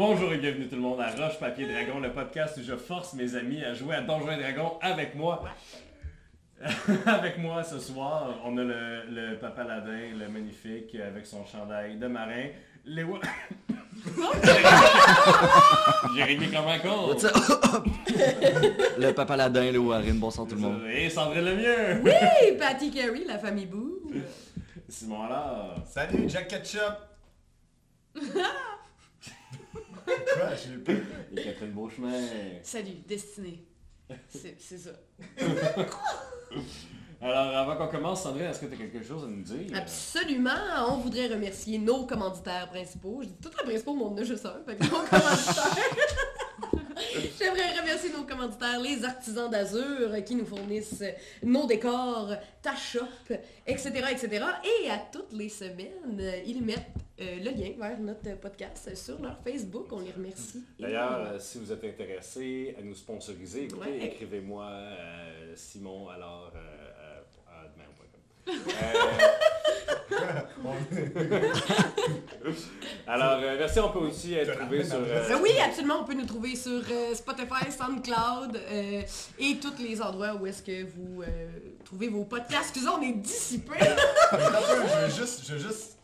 Bonjour et bienvenue tout le monde à Roche Papier Dragon, le podcast où je force mes amis à jouer à Donjons et Dragons avec moi. avec moi ce soir, on a le, le Papa Ladin, le magnifique, avec son chandail de marin. Les wa- Jérémy Clomancon. le papa Ladin, le Warren, bonsoir tout le monde. Et Sandrine Lemieux. Hey, Patty Carey, la famille Boo. Simon là. Salut, Jack Ketchup! Et Catherine Beauchemin. Salut, Destinée. C'est c'est ça. Alors, avant qu'on commence, Sandrine, est-ce que tu as quelque chose à nous dire? Absolument. On voudrait remercier nos commanditaires principaux. Je dis tout les principaux, mais on en a juste un. Fait que nos commanditaires. J'aimerais remercier nos commanditaires, les artisans d'Azur qui nous fournissent nos décors, ta shop, etc., etc. Et à toutes les semaines, ils mettent euh, le lien vers notre podcast sur leur Facebook. On les remercie. D'ailleurs, euh, si vous êtes intéressé à nous sponsoriser, écoutez, Ouais. écrivez-moi euh, Simon alors euh, euh, à demain.com. Euh, alors, euh, merci, on peut aussi être trouvé sur. euh, Euh, oui, absolument. On peut nous trouver sur euh, Spotify, SoundCloud euh, et tous les endroits où est-ce que vous euh, trouvez vos podcasts. Excusez, on est dissipés. Mais attends un peu, je veux juste, je veux juste.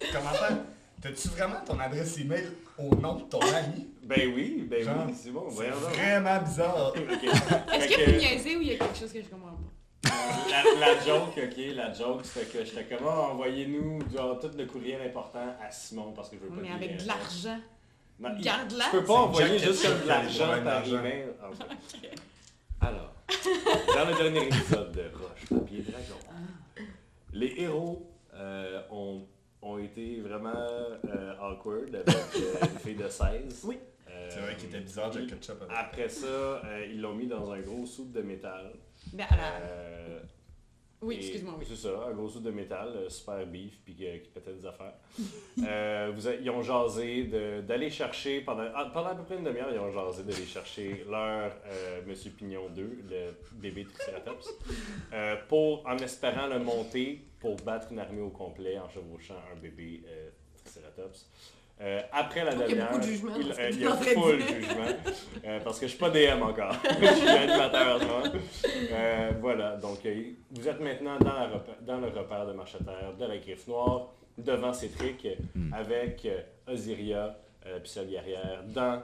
T'as-tu vraiment ton adresse email au nom de ton ami? Ben oui, ben Genre, oui, c'est bon, C'est voyons donc. vraiment bizarre. Ok. Est-ce Fait que, vous niaisez ou il y a quelque chose que je comprends pas? La, la joke, ok, la joke, c'était que j'étais comme, Ah, envoyez-nous tout le courriel important à Simon parce que je veux pas Mais avec de l'argent. Non, Garde-la. Tu peux pas envoyer juste comme de l'argent par email. Ah. Alors, dans le dernier épisode de Roche, Papier, Dragon, les héros euh, ont, ont été vraiment euh, awkward avec euh, une fille de 16. Oui. Euh, C'est vrai qu'il était bizarre, Jack Ketchup. avec- Après ça, euh, ils l'ont mis dans un gros soupe de métal. Ben, à la- Euh, Oui, excuse-moi, oui. C'est ça, un gros soupe de métal, euh, super beef, puis euh, qui pétait des affaires. Euh, vous a- ils ont jasé d'aller chercher, pendant, ah, pendant à peu près une demi-heure, ils ont jasé d'aller chercher leur Monsieur Pignon 2, le bébé Triceratops, pour, en espérant le monter pour battre une armée au complet en chevauchant un bébé Triceratops. Euh, après la y a dernière, beaucoup de jugement il, euh, y a train de full jugement, euh, parce que je suis pas DM encore. je suis animateur en ce moment. Euh, voilà, donc euh, vous êtes maintenant dans, la dans le repère de marcheterre de la Griffe Noire, devant Cétric, Hmm. avec euh, Osiria, euh, puis sa guerrière, dans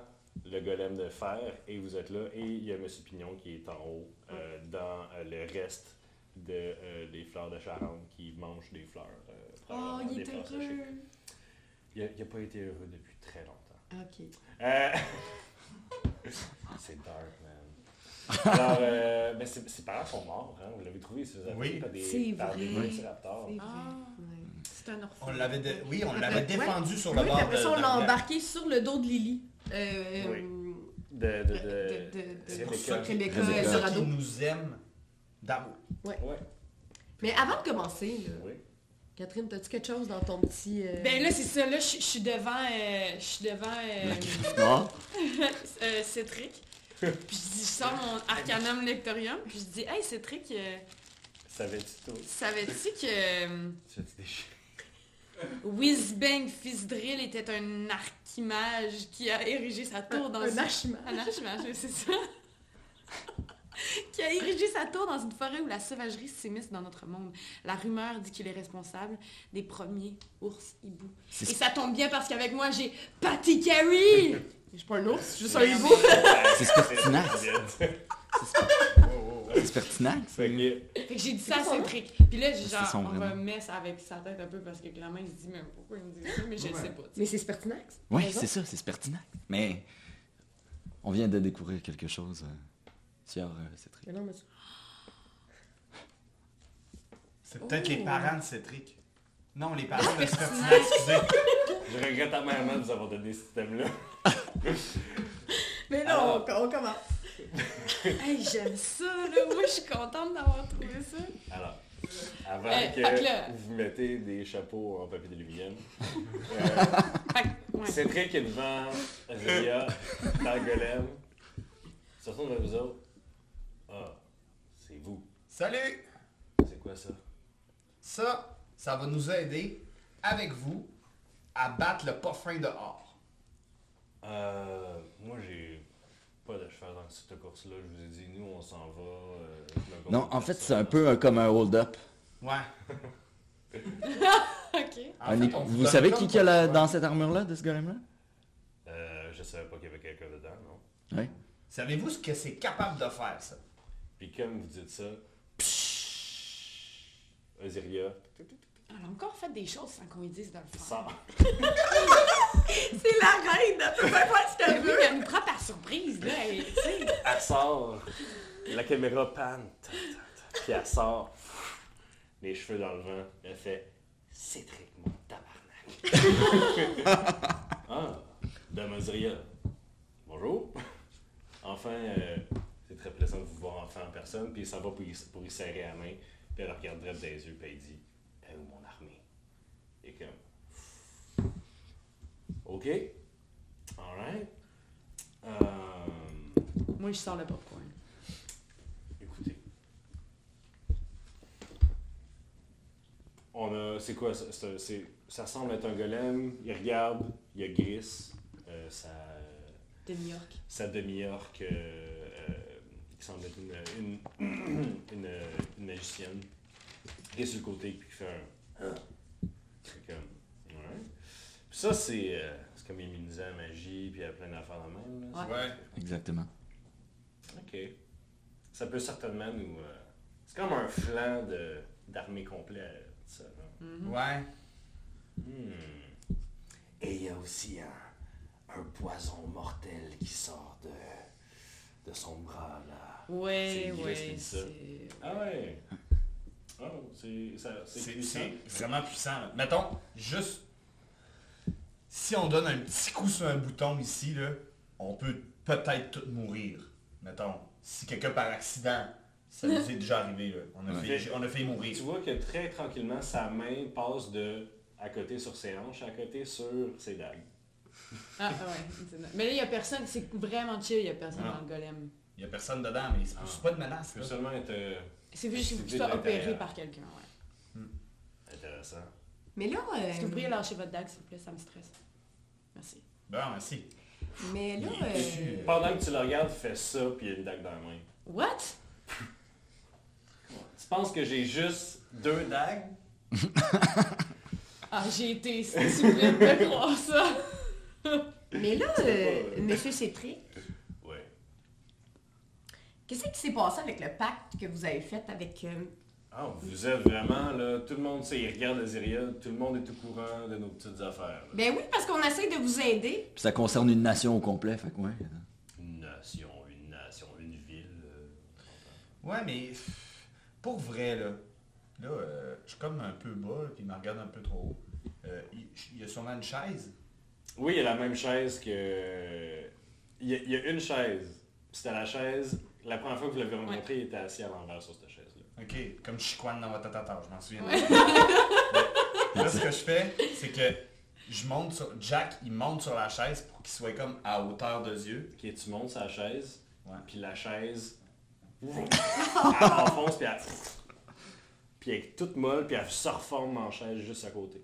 le golem de fer, et vous êtes là, et il y a M. Pignon qui est en haut, euh, dans euh, le reste de, euh, des fleurs de Charente, qui mangent des fleurs. euh, Oh, il est heureux. Il n'a pas été heureux depuis très longtemps. Ok. Euh, c'est dark, man. Alors, euh, ben, ses, ses parents sont morts, hein? Vous l'avez trouvé, si vous avez Oui. par des, C'est par des vrai. Velociraptors. C'est vrai. Ah. Ouais. C'est un orphelin. On l'avait, dé- oui, on l'avait ouais. défendu sur Oui, le puis bord après de ça, on de l'a embarqué sur le dos de Lily. Euh, Oui. euh, De, de, de- de, de- de- C'est pour Rebecca. Rebecca Rebecca. qu'il nous aime d'amour. Ouais, Mais avant de commencer, là, oui. Catherine, as-tu quelque chose dans ton petit... euh, Ben là, c'est ça, là, je suis devant, euh, je suis devant euh, Non? euh, Cétric. Puis je dis, je sors mon Arcanum Lectorium, puis je dis, hey Cétric, euh, Savais-tu tout? savais-tu que euh, Tu as-tu déchiré? Whizbang Fizdrill était un archimage qui a érigé sa tour dans un archimage. Un archimage, oui, c'est ça. Qui a érigé sa tour dans une forêt où la sauvagerie s'immisce dans notre monde. La rumeur dit qu'il est responsable des premiers ours hiboux. Et C'est ça tombe bien parce qu'avec moi, j'ai Patty Carey! Je suis pas un ours, je suis juste un hibou. C'est Spertinax. Fait Oh, oh, oh. C'est Spertinax. que, Fait que j'ai dit ça à C'est? Cétric. Puis là, j'ai C'est genre, on va mettre avec sa tête un peu parce que clairement, il se dit, mais pourquoi il me dit ça? Mais je Ouais. sais pas. Mais c'est Spertinax. Oui, c'est ça, c'est Spertinax. Mais on vient de découvrir quelque chose. Euh, sur, euh, Cétric. Mais non, monsieur. C'est peut-être Oh. les parents de Cétric. Non, les parents de Spertinax. Spertinax, excusez. je regrette amèrement de vous avoir donné ce thème-là. Mais non, Alors- on, on commence. Hey, j'aime ça, là. Moi, je suis contente d'avoir trouvé ça. Alors, avant Euh, que fait que là- vous mettez des chapeaux en papier d'aluminium, euh, Fait que, ouais. Cédric est devant dans le golem. Se retourne vers vous autres. Salut! C'est quoi ça? Ça, ça va nous aider, avec vous, à battre le parfum de or. Euh, moi, j'ai pas de cheval dans cette course-là. Je vous ai dit, nous, on s'en va. euh, avec Non, groupe en fait, c'est un peu un- comme un hold-up. Ouais. Ok. En Un fait, équ- on vous donne savez comme qui qui a la- pas le choix. dans cette armure-là, de ce golem-là? Euh, je savais pas qu'il y avait quelqu'un dedans, non? Oui. Savez-vous ce que c'est capable de faire, ça? Puis comme vous dites ça, Osiria Elle a encore fait des choses sans qu'on lui dise de le faire. C'est la reine, elle peut pas faire ce qu'elle veut. mais elle nous prend par surprise, là. elle- sort. La caméra panne. Puis elle sort. Les cheveux dans le vent. Elle fait Cédric, mon tabarnak. ah, Dame Osiria. Bonjour. Enfin, euh, c'est très plaisant de vous voir enfin en personne. Puis ça va pour y, pour y serrer la main. Elle regarde droit dans les yeux. Puis elle dit est où mon armée Et comme Ok. Alright. Euh. Moi, je sors le popcorn. Écoutez. On a. C'est quoi c'est- ça semble être un golem. Il regarde, il y a Gris. euh, sa, De New York. sa demi-orque euh, euh, qui semble être une, une, une, une magicienne. Qui est sur le côté puis qui fait un. Ah. C'est comme. Ouais. Puis ça, c'est. euh, c'est comme immunisé à la magie, puis il y a plein d'affaires dans le même. là. Ouais. Ouais. Exactement. Ok. Ça peut certainement nous. euh, c'est comme un flanc de, d'armée complet, euh, ça. Mhm. Ouais. Hmm. Et il y a aussi un, un poison mortel qui sort de, de son bras, là. Ouais, ouais. ça. c'est- Ah ouais. Oh, c'est, puissant. vraiment puissant. Mettons, juste. Si on donne un petit coup sur un bouton ici, là, on peut peut-être tout mourir. Mettons, si quelqu'un par accident, ça nous est déjà arrivé, là. On a, Ouais. fait, on a failli mourir. Tu vois que très tranquillement, sa main passe de à côté sur ses hanches, à côté sur ses dagues. Ah, ah ouais. Mais là, il y a personne. C'est vraiment chill, il y a personne Non. dans le golem. Il n'y a personne dedans, mais c'est Ah. pas de menace. Ça peut là. seulement être euh, C'est juste soit de l'intérieur. opéré par quelqu'un, ouais. intéressant. Mais là, euh, Est-ce que vous pourriez lâcher votre dague, s'il vous plaît? Ça me stresse. Merci. Bon, merci. mais là, euh. Pendant que tu le regardes, fais ça, puis il y a une dague dans la main. What? Tu penses que j'ai juste deux dagues? Ah, j'ai été stupide de croire ça. mais là, euh, Monsieur Cétric, Ouais. qu'est-ce qui s'est passé avec le pacte que vous avez fait avec... euh, Ah, vous êtes vraiment, là, tout le monde sait, il regarde Aziria, tout le monde est au courant de nos petites affaires. là. Ben oui, parce qu'on essaie de vous aider. Puis ça concerne une nation au complet, fait que ouais. Une nation, une nation, une ville. euh, Ouais, mais pour vrai, là, là, euh, je suis comme un peu bas, puis il me regarde un peu trop haut. Euh, il, il y a sûrement une chaise. Oui, il y a la même chaise que. Il y a, il y a une chaise. C'était la chaise. La première fois que vous l'avez rencontré, il était assis à l'envers sur cette chaise-là. Ok, comme Chiquan dans Watatata, je m'en souviens. Ouais. Là, ce que je fais, c'est que je monte sur. Jack, il monte sur la chaise pour qu'il soit comme à hauteur de yeux. Ok, tu montes sa chaise, Ouais. puis la chaise. elle enfonce, puis elle. Puis elle est toute molle, puis elle se reforme en chaise juste à côté.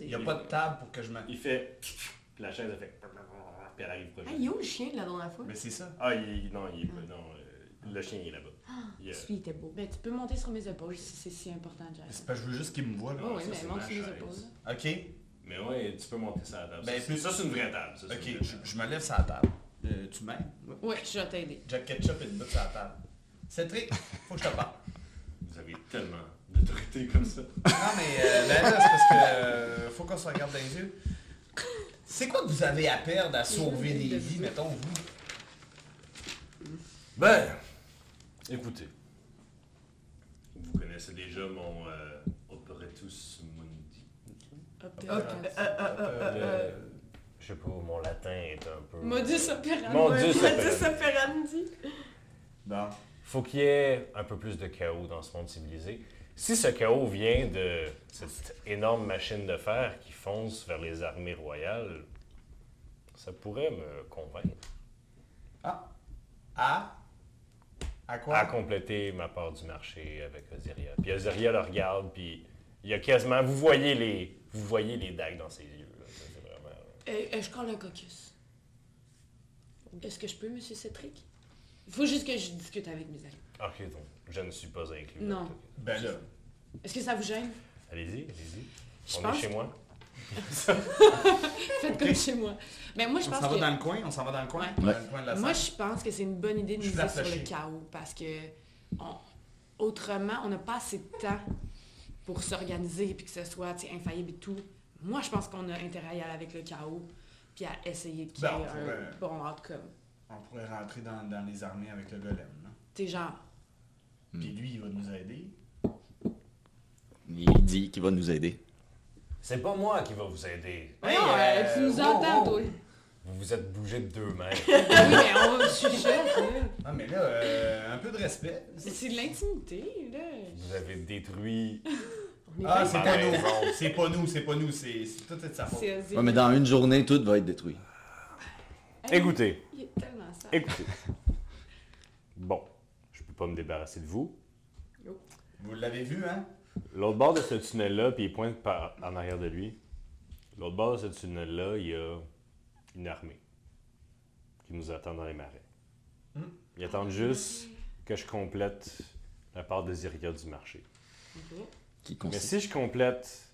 Il n'y a pas de table pour que je me. Il fait. Puis la chaise, elle fait. Puis elle arrive proche. Ah, il est où le chien de la dernière fois? Mais c'est ça. Ah, il, non, il est pas. Non, euh, le chien il est là-bas. Euh, Celui il était beau. Ben, tu peux monter sur mes épaules si c'est si important, Jack. C'est que je veux juste qu'il me voit. Là. Oh, oui, mais monte sur mes épaules. Ok, Mais ouais, tu peux monter sur la table. Ben, ça, plus- ça, c'est une vraie table. ça, ok, je, table. je me lève sur la table. Euh, tu m'aides? Ouais, je vais t'aider. Jack Ketchup et une botte sur la table. Cédric, faut que je te parle. Avez tellement d'autorité comme ça. Non, mais euh, ben là, c'est parce que euh, faut qu'on se regarde dans les yeux. C'est quoi que vous avez à perdre à sauver de des vies, mettons, vous? Ben, écoutez. Vous connaissez déjà mon euh, Operatus Mundi. Euh, euh, Le- Je sais pas, mon latin est un peu. Modus operandi. Dieu, ça Modus operandi. Bon. Faut qu'il y ait un peu plus de chaos dans ce monde civilisé. Si ce chaos vient de cette énorme machine de fer qui fonce vers les armées royales, ça pourrait me convaincre Ah. À? À quoi? à compléter ma part du marché avec Osiria. Puis Osiria le regarde, puis il y a quasiment... Vous voyez les, vous voyez les dagues dans ses yeux. là. Vraiment... Euh, euh, je colle un caucus. Est-ce que je peux, monsieur Cétric? Il faut juste que je discute avec mes amis. Ok, donc je ne suis pas inclus. Non. Ben là, Est-ce que ça vous gêne? Allez-y, allez-y. Je On pense est chez moi. Faites comme chez moi. Mais moi, je on pense s'en va que... dans le coin, on s'en va dans le coin, Ouais. dans Ouais. le coin de la Moi, je pense que c'est une bonne idée de miser sur le chaos parce que on- autrement, on n'a pas assez de temps pour s'organiser puis que ce soit infaillible et tout. Moi, je pense qu'on a intérêt à y aller avec le chaos puis à essayer de créer Ben, on un bon outcome. On pourrait rentrer dans, dans les armées avec le golem. sais, genre, Hmm. Puis lui, il va nous aider. Il dit qu'il va nous aider. C'est pas moi qui va vous aider. non, Hey, euh, euh, tu nous wow, entends, toi. Vous vous êtes bougé de deux mètres. Ah oui, mais on chuchote, là. Ah, mais là, euh, un peu de respect. C'est c'est de l'intimité, là. Vous avez détruit. Ah, c'est pas nous. C'est pas nous, c'est pas nous. C'est c'est tout est de sa faute. C'est Ouais, mais dans une journée, tout va être détruit. Hey, Écoutez, Il est tellement sale. Écoutez. Bon, je peux pas me débarrasser de vous. Vous l'avez vu, hein? L'autre bord de ce tunnel-là, puis il pointe par, en arrière de lui. L'autre bord de ce tunnel-là, il y a une armée qui nous attend dans les marais. Hmm. Ils attendent juste que je complète la part des Iria du marché. Qui Mais si je complète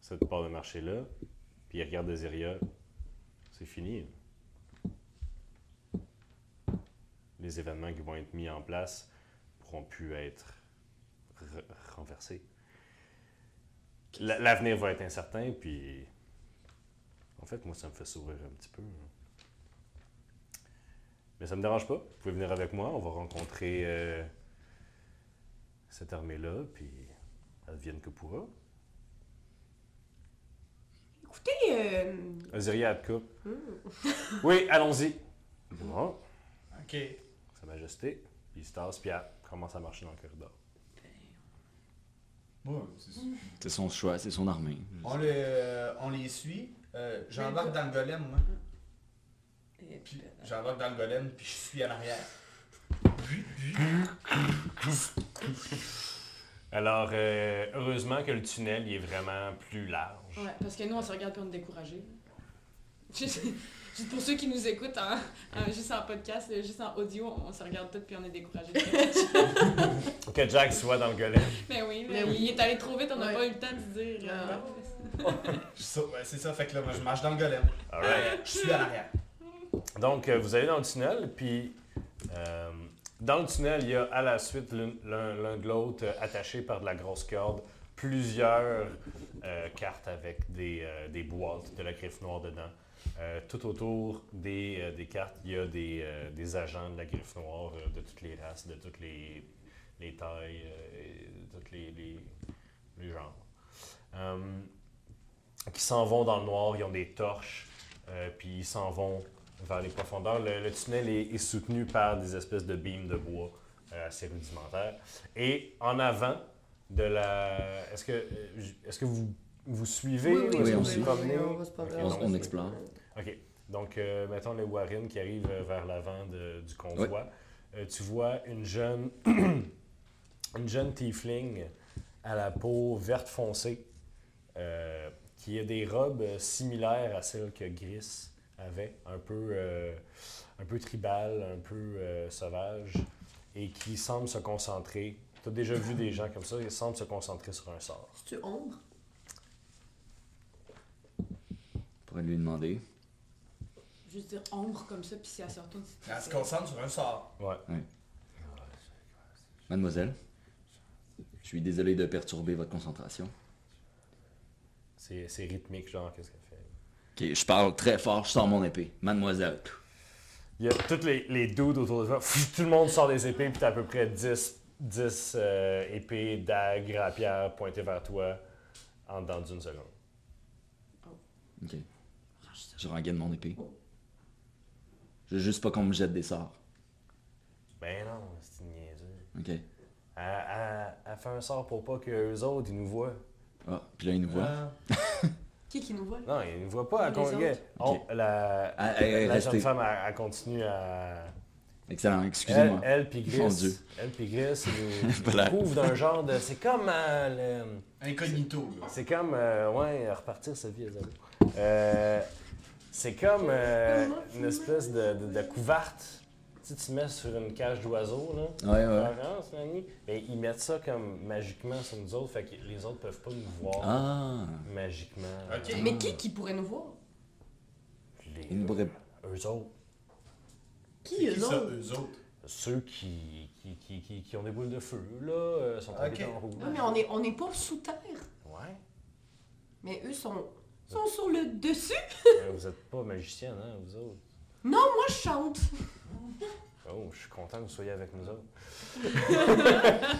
cette part de marché-là, puis ils regardent des Iria, c'est fini. Les événements qui vont être mis en place pourront plus être re- renversés. La- L'avenir va être incertain, puis en fait, moi, ça me fait sourire un petit peu. hein. Mais ça me dérange pas. Vous pouvez venir avec moi, on va rencontrer euh, cette armée-là, puis advienne que pourra. Écoutez, euh, Aziria à te coupe. Oui, allons-y. Bon, OK. Majesté. Puis il se tasse, puis elle commence à marcher dans le corridor. C'est- son choix, c'est son armée. on, les, euh, on les suit. Euh, J'embarque dans le golem, moi. et Puis puis, j'embarque dans le golem, puis je suis à l'arrière. Alors, euh, heureusement que le tunnel il est vraiment plus large. Ouais, parce que nous, on se regarde puis on est découragés. Juste, pour ceux qui nous écoutent en, en- juste en podcast, euh, juste en audio, on se regarde tous puis on est découragés. Que Jack soit dans le golem. mais oui, Mais mais oui. il est allé trop vite, on n'a Ouais. pas eu le temps de se dire. euh, saute, ouais, c'est ça, fait que là, moi, je marche dans le golem. Euh, je suis à l'arrière. Donc, euh, vous allez dans le tunnel, puis euh, dans le tunnel, il y a à la suite l'un de l'autre, euh, attachés par de la grosse corde, plusieurs euh, cartes avec des, euh, des boîtes de la griffe noire dedans. Euh, tout autour des, euh, des cartes, il y a des, euh, des agents de la griffe noire euh, de toutes les races, de toutes les, les tailles, euh, et de tous les, les, les genres. Qui s'en vont dans le noir, ils ont des torches, euh, puis ils s'en vont vers les profondeurs. Le, le tunnel est, est soutenu par des espèces de beams de bois euh, assez rudimentaires. Et en avant de la... Est-ce que, est-ce que vous, vous suivez oui, ou oui, est-ce oui, que on se on explore. OK. Donc, euh, mettons les Warren qui arrivent euh, vers l'avant de- du convoi. Euh, tu vois une jeune, une jeune tiefling à la peau verte foncée euh, qui a des robes similaires à celles que Gris avait, un peu, euh, un peu tribal, un peu euh, sauvage, et qui semble se concentrer. Tu as déjà vu des gens comme ça, ils semblent se concentrer sur un sort. C'est-tu ombre? On pourrait lui demander. Juste dire ombre comme ça, puis si elle se retourne, c'est Elle se concentre sur un sort. Ouais. Mademoiselle, je suis désolé de perturber votre concentration. C'est c'est rythmique, genre, qu'est-ce qu'elle fait? Ok, je parle très fort, je sors mon épée. Mademoiselle. Il y a tous les, les dudes autour de toi. Tout le monde sort des épées, puis t'as à peu près 10, 10 euh, épées, dagues, rapières pointées vers toi en dedans d'une seconde. Ok. Je rengaine mon épée. Je veux juste pas qu'on me jette des sorts. Ben non, c'est une niaiseuse. Ok. Elle, elle- elle fait un sort pour pas qu'eux autres, ils nous voient. Ah, puis là, il nous voit. Ah. Qui qui nous voit? Non, ils nous voient pas. Elle Ok. la Ah, la jeune femme, elle, elle continue à... Excellent, Elle, excusez-moi. elle puis Gris, Mon Dieu. elle puis Gris, ils nous couvrent d'un genre de... C'est comme euh, le... Incognito, là. C'est comme, euh, ouais, repartir sa vie à zéro. Euh, C'est comme euh, une espèce de, de, de couverte. Tu sais, tu mets sur une cage d'oiseaux, là. Ouais. Mais ils mettent ça comme magiquement sur nous autres, fait que les autres peuvent pas nous voir Ah. magiquement. Ok. Mais qui qui pourrait nous voir? Les, Une vraie- eux autres. Qui eux qui ça, autres? eux autres? Ceux qui, qui, qui, qui, qui ont des boules de feu, là, euh, sont habillés Ok. en rouge. Ouais, mais on est, on est pas sous terre. Ouais. Mais eux sont, sont sur le dessus. Vous êtes pas magicienne, hein, vous autres? Non, moi je chante. Oh, je suis content que vous soyez avec nous autres.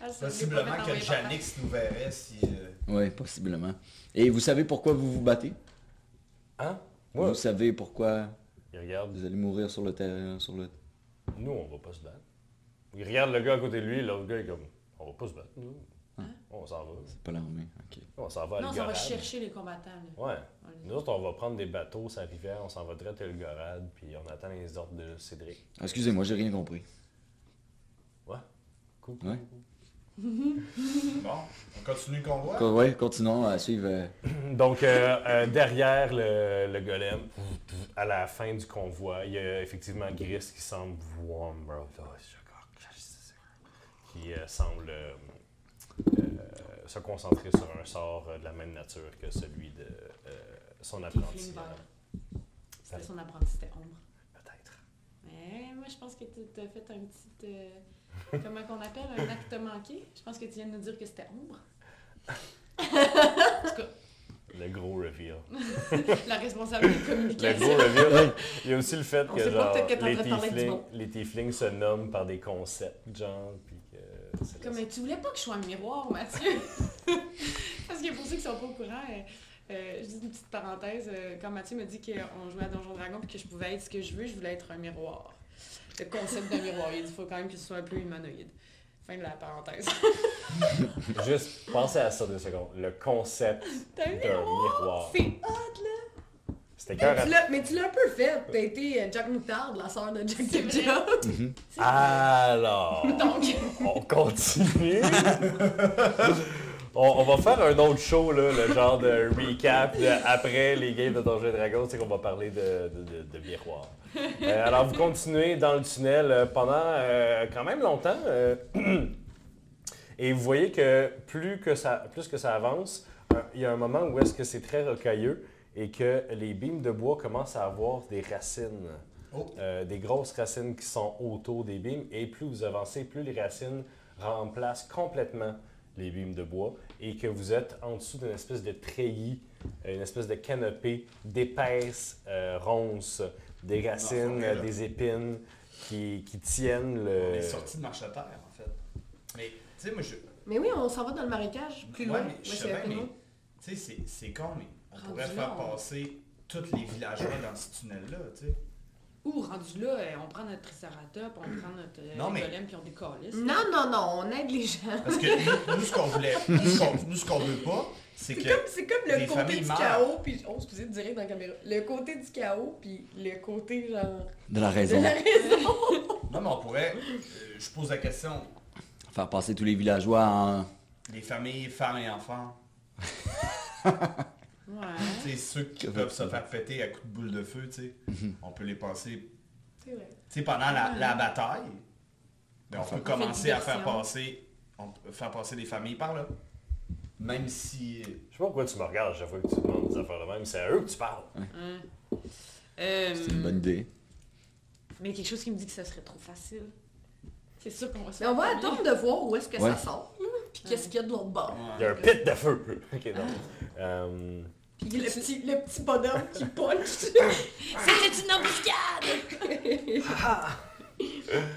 Ah, Possiblement que Janix nous verrait si. euh, Ouais, possiblement. Et vous savez pourquoi vous vous battez? Hein? Moi, Vous savez pourquoi il regarde. vous allez mourir sur le terrain, sur le... Nous, on va pas se battre. Il regarde le gars à côté de lui, l'autre gars est comme, on va pas se battre, nous. On s'en va. C'est pas l'armée, ok. On s'en va à Non, ça va chercher les combattants. là. Ouais. On les- Nous autres, on va prendre des bateaux sur la rivière, on s'en va direct à l'Igorade, puis on attend les ordres de Cédric. Ah, Excusez-moi, j'ai rien compris. Cool. Ouais. Bon, on continue le convoi. Co- Ouais, continuons à suivre. euh, Donc, euh, euh, derrière le, le golem, à la fin du convoi, il y a effectivement Gris qui semble voir, qui euh, semble euh, se concentrer sur un sort euh, de la même nature que celui de euh, son apprenti. Euh. C'était son apprenti, c'était Ombre. Peut-être. Mais moi, je pense que tu as fait un petit. euh, comment qu'on appelle Un acte manqué. Je pense que tu viens de nous dire que c'était Ombre. en tout cas, Le gros reveal. la responsabilité de Le communication. gros reveal. Il y a aussi le fait On que genre, que les, tieflings, les tieflings se nomment par des concepts, genre, puis Comme, tu voulais pas que je sois un miroir, Mathieu? Parce que pour ceux qui sont pas au courant, euh, euh, juste une petite parenthèse, euh, quand Mathieu me dit qu'on jouait à Donjon Dragon et que je pouvais être ce que je veux, je voulais être un miroir. Le concept d'un miroir, il faut quand même que ce soit un peu humanoïde. Fin de la parenthèse. Juste pensez à ça deux secondes. Le concept d'un miroir. C'est hot, là! C'était Mais cœur tu l'as- mais tu l'as un peu fait. T'as été euh, Jack Moutarde, la sœur de Jack C'est vrai. Ketchup. Alors, Donc, on continue. on, on va faire un autre show, là, le genre de recap de après les games de Donjons et Dragons, c'est qu'on va parler de, de, de, de miroir. Euh, alors, vous continuez dans le tunnel euh, pendant euh, quand même longtemps. euh, et vous voyez que plus que ça, plus que ça avance, il y a un moment où est-ce que c'est très rocailleux et que les beams de bois commencent à avoir des racines. Oh. Euh, des grosses racines qui sont autour des beams. Et plus vous avancez, plus les racines remplacent complètement les beams de bois et que vous êtes en dessous d'une espèce de treillis, euh, une espèce de canopée d'épaisses euh, ronces, des racines, des épines qui, qui tiennent On le... est sorti de marche à terre, en fait. Mais, tu sais, moi, je. Mais oui, on s'en va dans le marécage, plus Ouais, loin. mais je sais bien, mais. Tu sais, c'est- c'est con, mais on Rendu pourrait là, faire on- passer tous les villageois dans ce tunnel-là, tu sais. ou rendu là, euh, on prend notre triceratops, on prend notre euh, Non, mais- golem, puis on décalisse. Non, non, non, on aide les gens. Parce que nous, nous, ce qu'on voulait, nous, ce qu'on nous, ce qu'on veut pas, c'est C'est que. comme, c'est comme le les côté familles du meurent. chaos, puis oh, excusez de direct dans la caméra. Le côté du chaos, puis le côté genre De la de raison. la raison. Non, mais on pourrait. euh, je pose la question. Faire passer tous les villageois en. Les familles, femmes et enfants, Ouais. tu sais, ceux qui peuvent se faire péter à coups de boule de feu, tu sais, on peut les passer. C'est vrai. Tu sais, pendant la, la bataille, ben, on peut commencer à faire passer, on peut faire passer des familles par là. Même si. Je sais pas pourquoi tu me regardes chaque fois que tu demandes des affaires de même. C'est à eux que tu parles. Euh, C'est une bonne idée. Mais quelque chose qui me dit que ça serait trop facile. C'est sûr qu'on va se Mais on va attendre de voir où est-ce que Ouais. ça sort, puis qu'est-ce qu'il y a de l'autre bord. Il y a un pit de feu. ok, non. Euh, Puis le petit, le petit bonhomme qui punch. C'était une embuscade!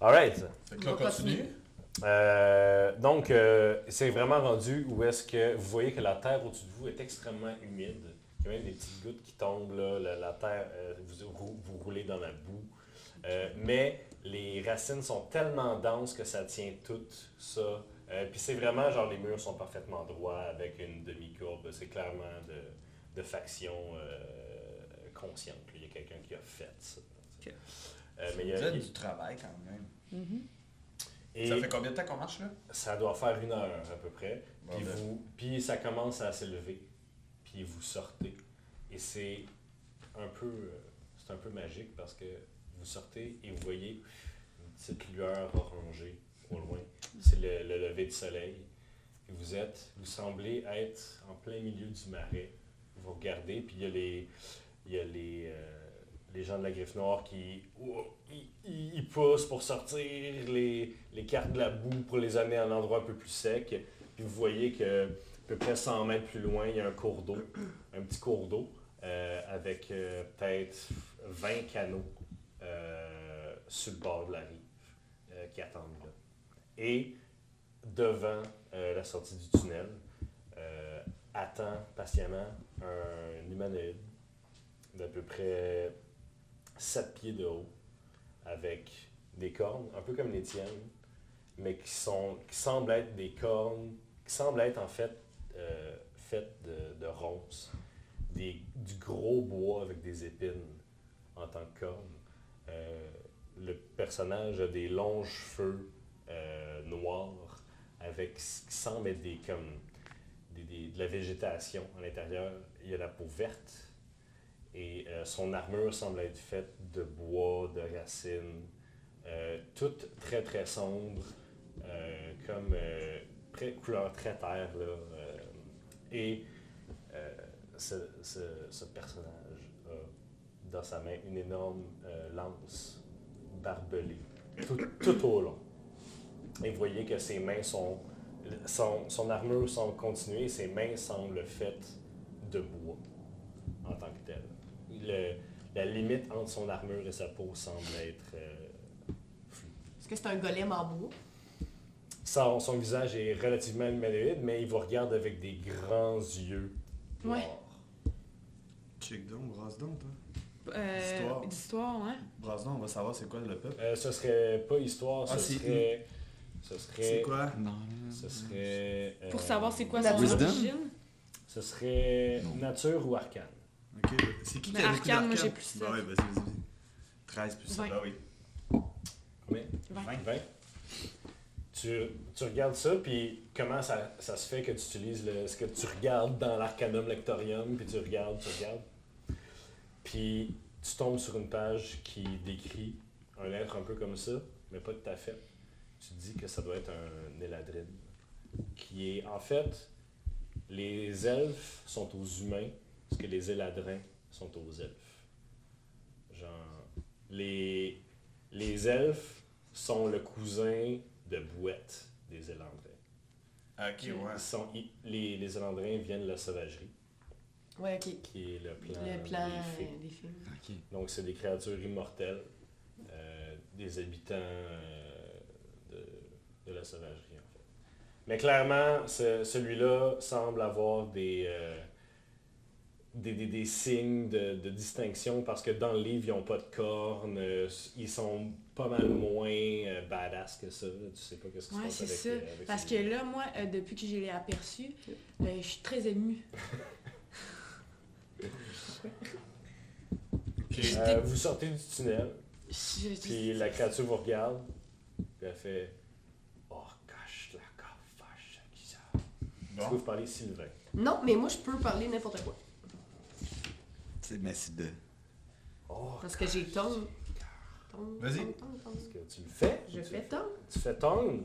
Alright. Fait que là, continue. Euh, donc, euh, c'est vraiment rendu où est-ce que vous voyez que la terre au-dessus de vous est extrêmement humide. Il y a même des petites gouttes qui tombent, là. La, la terre, euh, vous, vous roulez dans la boue. Euh, mais les racines sont tellement denses que ça tient tout ça. Euh, Puis c'est vraiment, genre, les murs sont parfaitement droits avec une demi-courbe. C'est clairement de, de faction euh, consciente. Il y a quelqu'un qui a fait ça. Euh, mais il y a- du travail quand même. et- Ça fait combien de temps qu'on marche là? ça doit faire une heure à peu près. Bon, Puis, ben. vous, puis ça commence à s'élever. Puis vous sortez. Et c'est un peu, c'est un peu magique parce que vous sortez et vous voyez une petite lueur orangée loin. C'est le, le lever du soleil. Et vous êtes, vous semblez être en plein milieu du marais. Vous regardez, puis il y a les, il y a les, euh, les gens de la Griffe Noire qui oh, ils, poussent pour sortir les, les cartes de la boue pour les amener à un endroit un peu plus sec. Puis vous voyez que à peu près 100 mètres plus loin, il y a un cours d'eau, un petit cours d'eau, euh, avec euh, peut-être 20 canaux sur le bord de la rive qui attendent là. Et devant euh, la sortie du tunnel, euh, attend patiemment un humanoïde d'à peu près 7 pieds de haut, avec des cornes, un peu comme les tiennes, mais qui, sont, qui semblent être des cornes, qui semblent être en fait euh, faites de, de ronces, des, du gros bois avec des épines en tant que cornes. Le personnage a des longs cheveux euh, noirs avec ce qui semble être des, comme, des- des- de la végétation à l'intérieur. Il a la peau verte et euh, son armure semble être faite de bois, de racines, euh, toute très très sombre, euh, comme euh, couleur très terre. Là, et ce, ce- personnage a dans sa main une énorme lance barbelée, tout, tout au long. Et vous voyez que ses mains sont. Son, son armure semble continuer, ses mains semblent faites de bois en tant que telle. Le- la limite entre son armure et sa peau semble être euh, floue. Est-ce que c'est un golem en bois? Son, son visage est relativement humanoïde, mais il vous regarde avec des grands yeux noirs. Ouais. Check donc, brasse donc, toi? Euh, D'histoire. D'histoire, hein? Brasse donc, on va savoir c'est quoi le peuple. Euh, ce serait pas histoire, ce Ah, c'est- serait. Ce serait. C'est quoi? Non. Ce serait. euh, Pour savoir c'est quoi la son Wisdom? origine? Ce serait Non. nature ou arcane. Ok, c'est qui qui Mais a beaucoup arcane, moi, j'ai plus Bah sept. ouais, vas-y, vas-y. vas-y. 13 plus 7. Vingt. Bah oui. Combien? Vingt. 20. Tu, tu regardes ça, puis comment ça, ça se fait que tu utilises le. ce que tu regardes dans l'Arcanum Lectorium, puis tu regardes, tu regardes. Puis tu tombes sur une page qui décrit un être un peu comme ça, mais pas tout à fait. Tu dis que ça doit être un Eladrin. Qui est. En fait, les elfes sont aux humains, ce que les Eladrins sont aux elfes. Genre. Les, les elfes sont le cousin de Bouette des Élandrins. Ok, ouais. Ils sont, ils- les, les Élandrins viennent de la sauvagerie, Ouais, ok. qui est le plan, Le plan des fées. euh, des. Ok. Donc, c'est des créatures immortelles, euh, des habitants euh, de, la sauvagerie, en fait. Mais clairement, ce- celui-là semble avoir des, euh, des, des- des signes de, de distinction parce que dans le livre, ils n'ont pas de cornes, euh, ils sont pas mal moins euh, badass que ça. Tu sais pas qu'est-ce qui se Ouais, passe c'est avec, ça. euh, avec Parce que là, moi, euh, depuis que je l'ai aperçu, euh, je suis très émue. Euh, vous sortez du tunnel, puis la créature vous regarde, puis elle fait Oh, cache la vache qui ça. Est-ce que Bon. vous parlez Sylvain Non, mais moi, je peux parler n'importe quoi. C'est merci de. Oh, Parce que j'ai tongue. Tongue, Vas-y. tongue, tongue, tongue. est-ce que tu le fais? Je Tu fais tongue. Tu fais tongue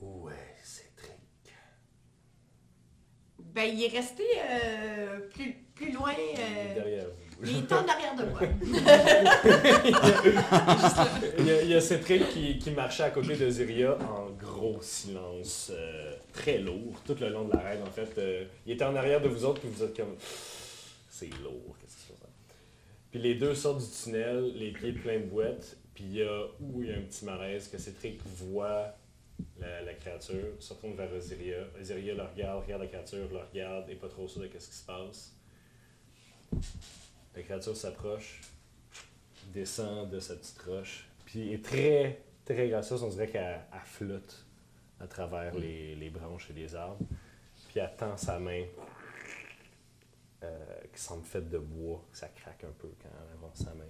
Où est Cédric Ben, il est resté euh, plus, plus loin. Euh, derrière vous. Il est en arrière de moi. il, y a, il y a Cédric qui, qui marchait à côté de Ziria en gros silence, euh, très lourd, tout le long de l'arène en fait. Euh, il était en arrière de vous autres, puis vous êtes comme. C'est lourd, qu'est-ce qui se passe? Puis les deux sortent du tunnel, les pieds pleins de boîtes, puis il y a où il y a un petit malaise que Cédric voit la, la créature, se retourne vers Osiria. Osiria le regarde, regarde la créature, le regarde, et pas trop sûr de ce qui se passe. La créature s'approche, descend de sa petite roche, puis est très, très gracieuse. On dirait qu'elle elle flotte à travers les, branches et les arbres. Puis elle tend sa main, euh, qui semble faite de bois, ça craque un peu quand elle avance sa main,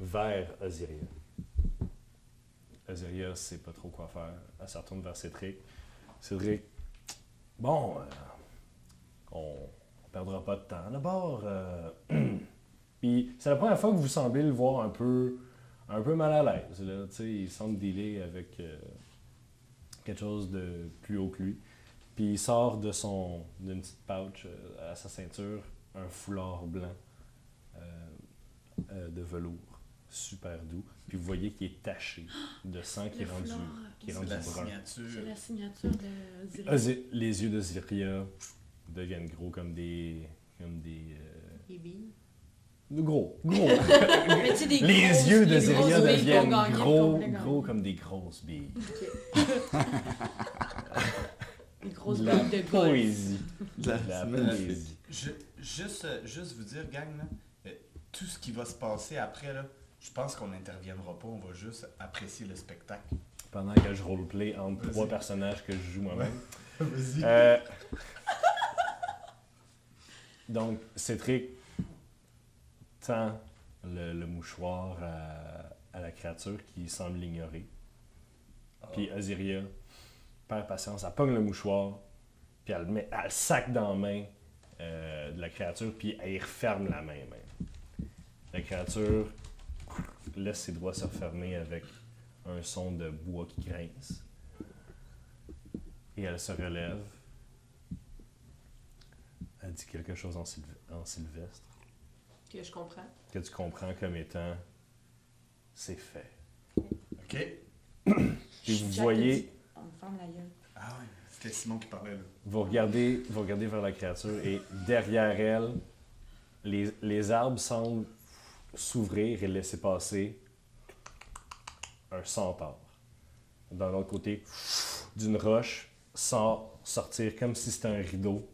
vers Osiria. Osiria sait pas trop quoi faire. Elle se retourne vers Cédric. Cédric, bon, euh, on perdra pas de temps. D'abord, euh, puis c'est la première fois que vous semblez le voir un peu, un peu mal à l'aise. Là. Tu sais, il semble dealer avec euh, quelque chose de plus haut que lui. Puis il sort de son d'une petite pouch euh, à sa ceinture un foulard blanc euh, euh, de velours, super doux. Puis vous voyez qu'il est taché de sang qui est rendu, qui est C'est rendu la brun. C'est signature. la signature de Zira. Ah, zi- les yeux de Ziria deviennent gros comme des. comme des. euh, Les billes. gros, gros. Mais tu sais, des les grosses- yeux de Ziria deviennent gros, gros comme des grosses billes. Des grosses billes de golf. poésie. De la- poésie. Je, juste, euh, juste vous dire, gang, là, euh, tout ce qui va se passer après, là, je pense qu'on n'interviendra pas, on va juste apprécier le spectacle. Pendant que je roleplay entre trois personnages que je joue moi-même. Vas-y. Euh, donc, Cétric tend le, le mouchoir à, à la créature qui semble l'ignorer. Puis Aziria perd patience, elle pogne le mouchoir, puis elle le, met, elle le sac dans la main euh, de la créature, puis elle y referme la main même. La créature laisse ses doigts se refermer avec un son de bois qui grince. Et elle se relève. Elle dit quelque chose en, sylv- en sylvestre Que je comprends. que tu comprends comme étant c'est fait. Ok? Et Chut, vous voyez, On me ferme la gueule. Ah ouais, c'était Simon qui parlait là. vous regardez, vous regardez vers la créature et derrière elle, les, les arbres semblent s'ouvrir et laisser passer un centaure. Dans l'autre côté, d'une roche, sort sortir comme si c'était un rideau,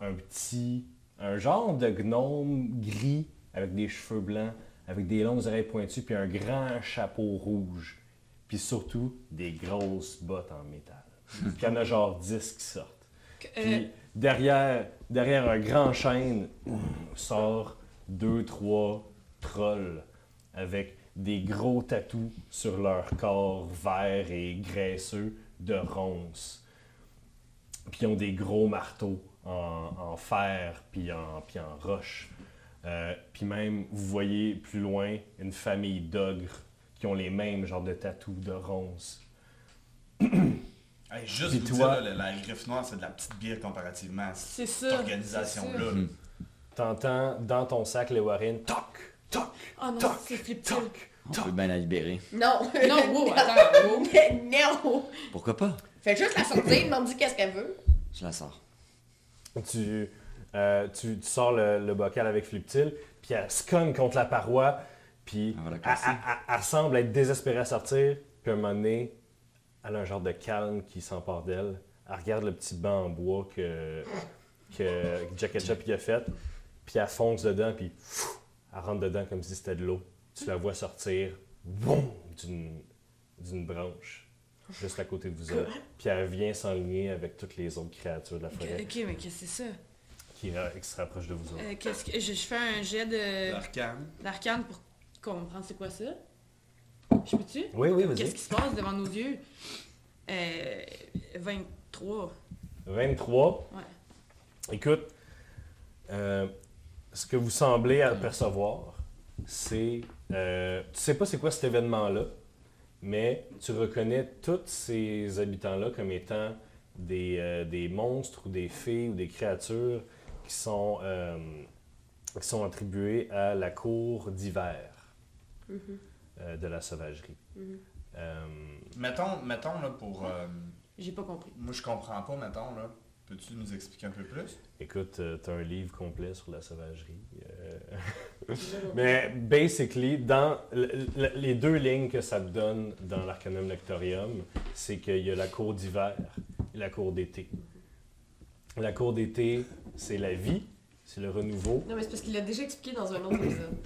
un petit, un genre de gnome gris avec des cheveux blancs, avec des longues oreilles pointues, puis un grand chapeau rouge, puis surtout des grosses bottes en métal. Puis il y en a genre 10 qui sortent. Euh, Puis derrière, derrière un grand chêne sort deux, trois trolls avec des gros tatous sur leur corps vert et graisseux de ronces. Puis ils ont des gros marteaux en, en fer puis en, puis en roche. Euh, puis même, vous voyez plus loin une famille d'ogres qui ont les mêmes genres de tatous de ronces. Hey, juste vous toi- dire, là, la griffe noire, c'est de la petite bière comparativement à C'est cette ça. organisation-là. T'entends dans ton sac, les Warren, toc, toc, Oh non, toc, c'est flip toc, On toc. peut bien la libérer. Non! Non, wow, attends, wow. non! Pourquoi pas? Fais juste la sortir, demande qu'est-ce qu'elle veut. Je la sors. Tu, euh, tu, tu sors le, le bocal avec Fliptil, puis elle se cogne contre la paroi, puis la elle, elle- elle- elle semble être désespérée à sortir, puis à un moment donné, elle a un genre de calme qui s'empare d'elle. Elle regarde le petit banc en bois que, que Jack Ketchup a fait, puis elle fonce dedans, puis elle rentre dedans comme si c'était de l'eau. Tu la vois sortir, boum, d'une branche, juste à côté de vous autres. Puis elle vient s'enligner avec toutes les autres créatures de la forêt Ok, mais qu'est-ce que c'est ça? qui, ra- qui se rapproche de vous autres. Euh, qu'est-ce que... Je, je fais un jet de... L'arcane. d'arcane pour comprendre c'est quoi ça. Je peux-tu? Oui, oui, Qu'est-ce vas-y. qui se passe devant nos yeux? Euh, 23. 23. Ouais. Écoute, euh, ce que vous semblez apercevoir, c'est. euh, tu sais pas c'est quoi cet événement-là, mais tu reconnais tous ces habitants-là comme étant des, euh, des monstres ou des fées ou des créatures qui sont, euh, qui sont attribuées à la cour d'hiver euh, de la sauvagerie. Euh, Mettons, mettons là, pour. euh, J'ai pas compris. moi, je comprends pas, mettons, là. Peux-tu nous expliquer un peu plus? Écoute, euh, t'as un livre complet sur la sauvagerie. euh, Mais basically, dans les deux lignes que ça te donne dans l'Arcanum Lectorium, c'est qu'il y a la cour d'hiver et la cour d'été. La cour d'été, c'est la vie, c'est le renouveau. Non, mais c'est parce qu'il l'a déjà expliqué dans un autre épisode.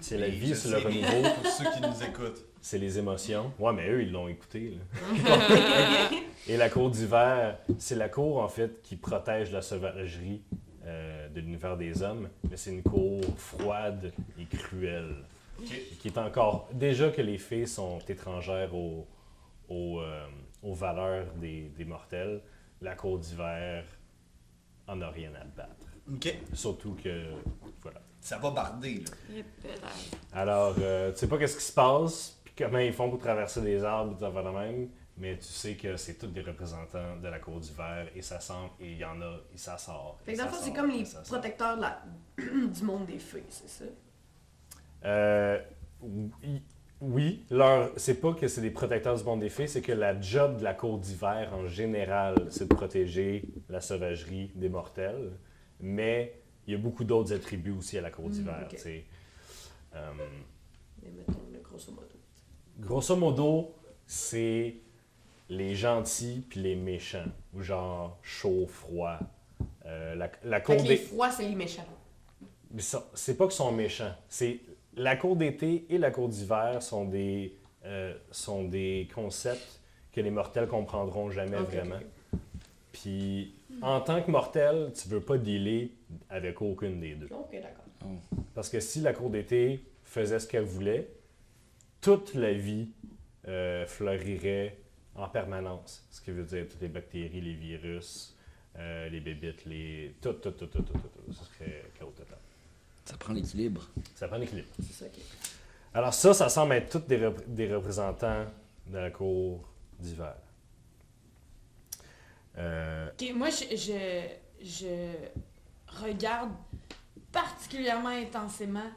C'est la vie, c'est le renouveau, Pour ceux qui nous écoutent. C'est les émotions. Ouais, mais eux, ils l'ont écouté. là. Et la cour d'hiver, c'est la cour, en fait, qui protège la sauvagerie euh, de l'univers des hommes, mais c'est une cour froide et cruelle. Qui est encore. Déjà que les fées sont étrangères aux, aux, euh, aux valeurs des, des mortels, la cour d'hiver en a rien à battre. Surtout que, voilà. Ça va barder, là. Alors, euh, tu sais pas qu'est-ce qui se passe, comment ils font pour traverser des arbres, des affaires de même, mais tu sais que c'est tous des représentants de la Cour d'hiver, et ça semble, et il y en a, et ça sort. Fait et que dans le ça fond, c'est sort, comme les ça sort. protecteurs de la... du monde des fées, c'est ça? Euh, oui, oui, leur, c'est pas que c'est des protecteurs du monde des fées, c'est que la job de la cour d'hiver en général, c'est de protéger la sauvagerie des mortels, mais il y a beaucoup d'autres attributs aussi à la cour Mm, d'hiver. Euh, Mais mettons, le grosso modo. Grosso modo, c'est les gentils puis les méchants, ou genre chaud, froid. Euh, la, la Fait cour que les froids, c'est les méchants. C'est pas qu'ils sont méchants. C'est la cour d'été et la cour d'hiver sont des euh, sont des concepts que les mortels comprendront jamais vraiment. Puis en tant que mortel, tu veux pas dealer avec aucune des deux. ok. Ok, d'accord. Parce que si la cour d'été faisait ce qu'elle voulait, toute la vie euh, fleurirait en permanence. Ce qui veut dire toutes les bactéries, les virus, euh, les bébites, les tout tout tout tout tout, tout, tout. Ce serait chaos total. Ça prend l'équilibre. Ça prend l'équilibre. C'est ça qui Alors ça, ça semble être tous des, rep- des représentants de la cour d'hiver. Euh, Ok, moi, je, je, je regarde particulièrement intensément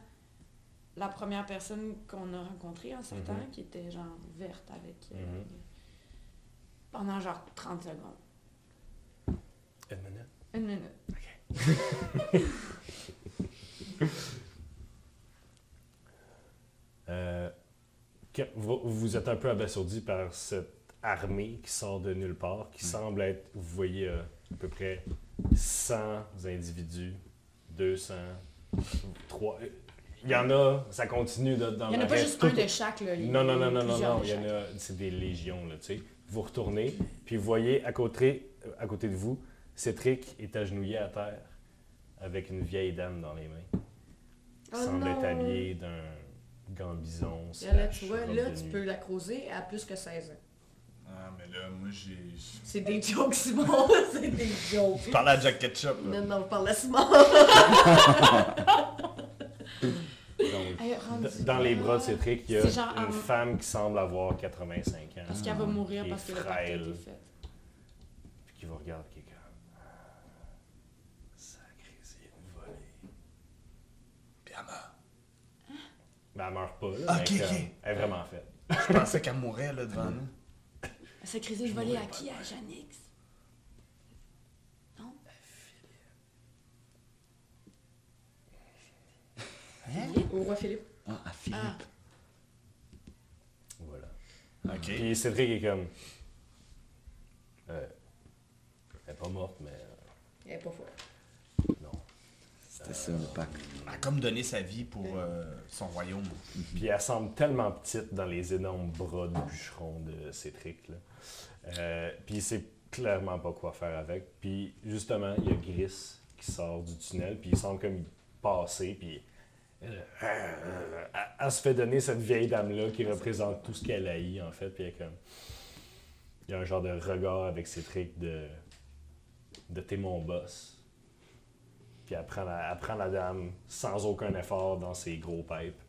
la première personne qu'on a rencontrée en sortant, Mhm. qui était genre verte avec. euh, Mhm. Pendant genre 30 secondes. une minute. Une minute. Euh, que- vous, vous êtes un peu abasourdi par cette armée qui sort de nulle part, qui semble être, vous voyez, euh, à peu près 100 individus, 200, 3... Il y en a, ça continue de, dans Il n'y en a pas reste, juste un de chaque, là. Non, non, non, non, non, non, il y en a, c'est des légions, là, tu sais. Vous retournez, puis vous voyez à côté, à côté de vous, Cétric est agenouillé à terre avec une vieille dame dans les mains. Qui Oh semble non. être habillée d'un gambison. Et là, slash tu vois, là, tu peux la creuser à plus que 16 ans. Ah, mais là, moi, j'ai. C'est des jokes, Simon. c'est des jokes. Je parlais à Jack Ketchup, là. Non, non, je parle à Simon. Donc, Hey, rendu d- dans les bras de Cétric, il y a C'est genre une femme qui semble avoir 85 ans. Parce qu'elle va mourir Qui est parce que le pacte été fait. Puis qui vous regarde, qui est comme. Sacré, c'est une volée. Puis elle meurt. Mais elle meurt pas, là. Ah, mais comme. Elle est vraiment faite. Je pensais qu'elle mourait, là, devant nous. Elle s'est crisée de voler à qui? À Janix? Au roi Philippe. Ah, à Philippe. Ah. Voilà. Ok. Puis Cédric est comme. Euh, elle est pas morte, mais. euh, Elle est pas folle. non. C'était ça, le pacte. Elle a comme donné sa vie pour euh, son royaume. Puis elle semble tellement petite dans les énormes bras de bûcheron de Cétric. Là. Euh, puis il sait clairement pas quoi faire avec. Puis justement, il y a Gris qui sort du tunnel, puis il semble comme passer, puis elle, elle se fait donner cette vieille dame-là qui représente tout ce qu'elle haït, en fait. Puis elle comme... Il y a un genre de regard avec Cétric de... de t'es mon boss. Puis elle prend, la, elle prend la dame sans aucun effort dans ses gros pipes.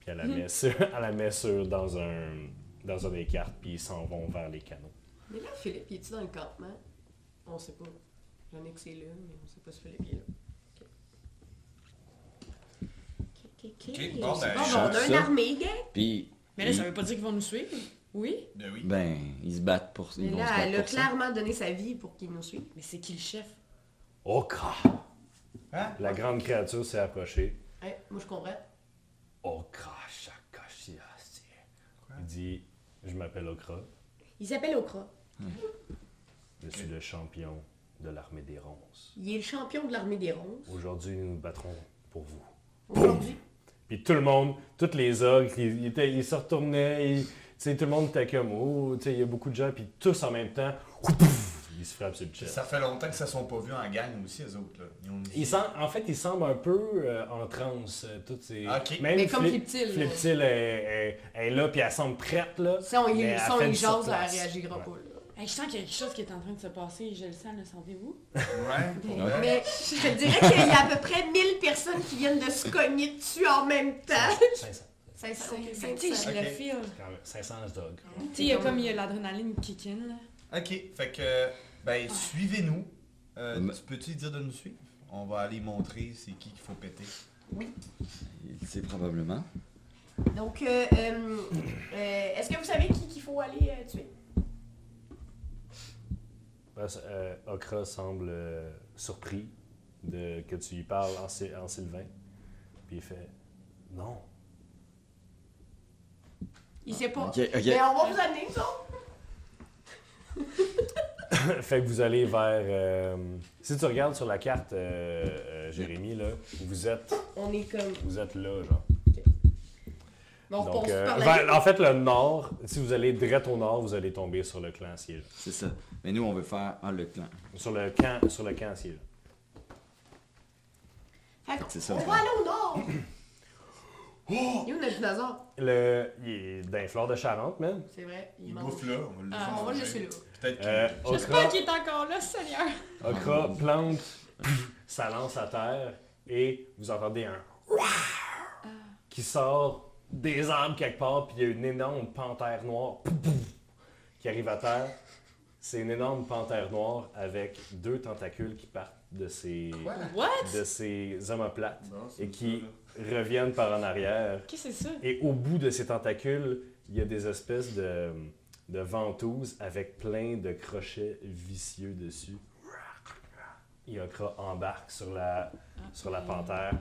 Puis elle la met sur, elle la met sur dans un dans un des cartes, puis ils s'en vont vers les canaux. Mais là, Philippe, il est-tu dans le campement? On sait pas. J'en ai que c'est là, mais on sait pas si Philippe il est là. Ok. Ok, bon, ben, bon, ben, on a sens une ça. armée, gang. Puis, Mais là, ça veut pas dire qu'ils vont nous suivre. Oui? Ben oui. ben, ils se battent pour ils Mais vont se là, battre elle a ça. clairement donné sa vie pour qu'il nous suive. Mais c'est qui le chef? Okra! Hein? La grande créature s'est approchée. Hey, moi, je comprends. Okra Shakashiasi. Il dit Je m'appelle Okra, Il s'appelle Okra. je suis le champion de l'armée des ronces. Il est le champion de l'armée des ronces. Aujourd'hui, nous nous battrons pour vous. Aujourd'hui? Puis tout le monde, tous les ogres, ils, ils étaient- ils se retournaient, ils- tu sais, tout le monde était comme, oh, tu sais, il y a beaucoup de gens, puis tous en même temps, ils se frappent sur le chest. Ça fait longtemps que ça ne sont pas vus en gang aussi, eux autres. Là. Ils ont Ils en fait, ils semblent un peu euh, en transe, euh, toutes ces... Ah. Même Mais comme Flip- Fliptil. Fliptil est, est- est là, puis elle semble prête, là. Si on, Mais il, elle si on du jase, elle réagira Ouais. pas. Là. Hey, je sens qu'il y a quelque chose qui est en train de se passer. Je le sens, le sentez-vous? Ouais. Ouais. Mais je te dirais qu'il y a à peu près 1000 personnes qui viennent de se cogner dessus en même temps. 500. 500, ok, Ben, tu sais, 500. je le Ok. feel. Quand même, 500 dog. Tu sais, il y a comme il y a l'adrénaline qui kick in, là. Ok, fait que, ben, suivez-nous. Euh, Mais- tu peux-tu dire de nous suivre? On va aller montrer c'est qui qu'il faut péter. C'est probablement. Donc, euh, euh, euh, est-ce que vous savez qui qu'il faut aller euh, tuer? Parce, euh, Okra semble euh, surpris de que tu lui parles en, Sy- en Sylvain. Puis il fait Non. Il sait pas. Mais on va vous amener, nous fait que vous allez vers. euh, si tu regardes sur la carte, euh, euh, Jérémy, là, vous êtes, On est comme. vous êtes là, genre. Bon, Donc, euh, vers- la en fait, le nord, si vous allez direct au nord, vous allez tomber sur le clan ciel. C'est ça. Mais nous, on veut faire ah, le clan. Sur le camp, sur le camp ciel. C'est ça. On va aller au nord. Il est où notre dinosaure? Le, il est dans les fleurs de Charente, man. C'est vrai, il bouffe là, on va le Ah, laisser on va le manger. laisser là. Peut-être qu'il... Euh, J'espère qu'il est encore là, Seigneur. Okra plante sa lance à terre et vous entendez un qui sort des arbres quelque part, puis il y a une énorme panthère noire qui arrive à terre. C'est une énorme panthère noire avec deux tentacules qui partent de ses, What? de ses omoplates Non, et qui reviennent par en arrière. Qu'est-ce que c'est ça? Et au bout de ces tentacules, il y a des espèces de, de ventouses avec plein de crochets vicieux dessus. Et Okra embarque sur la, sur la panthère,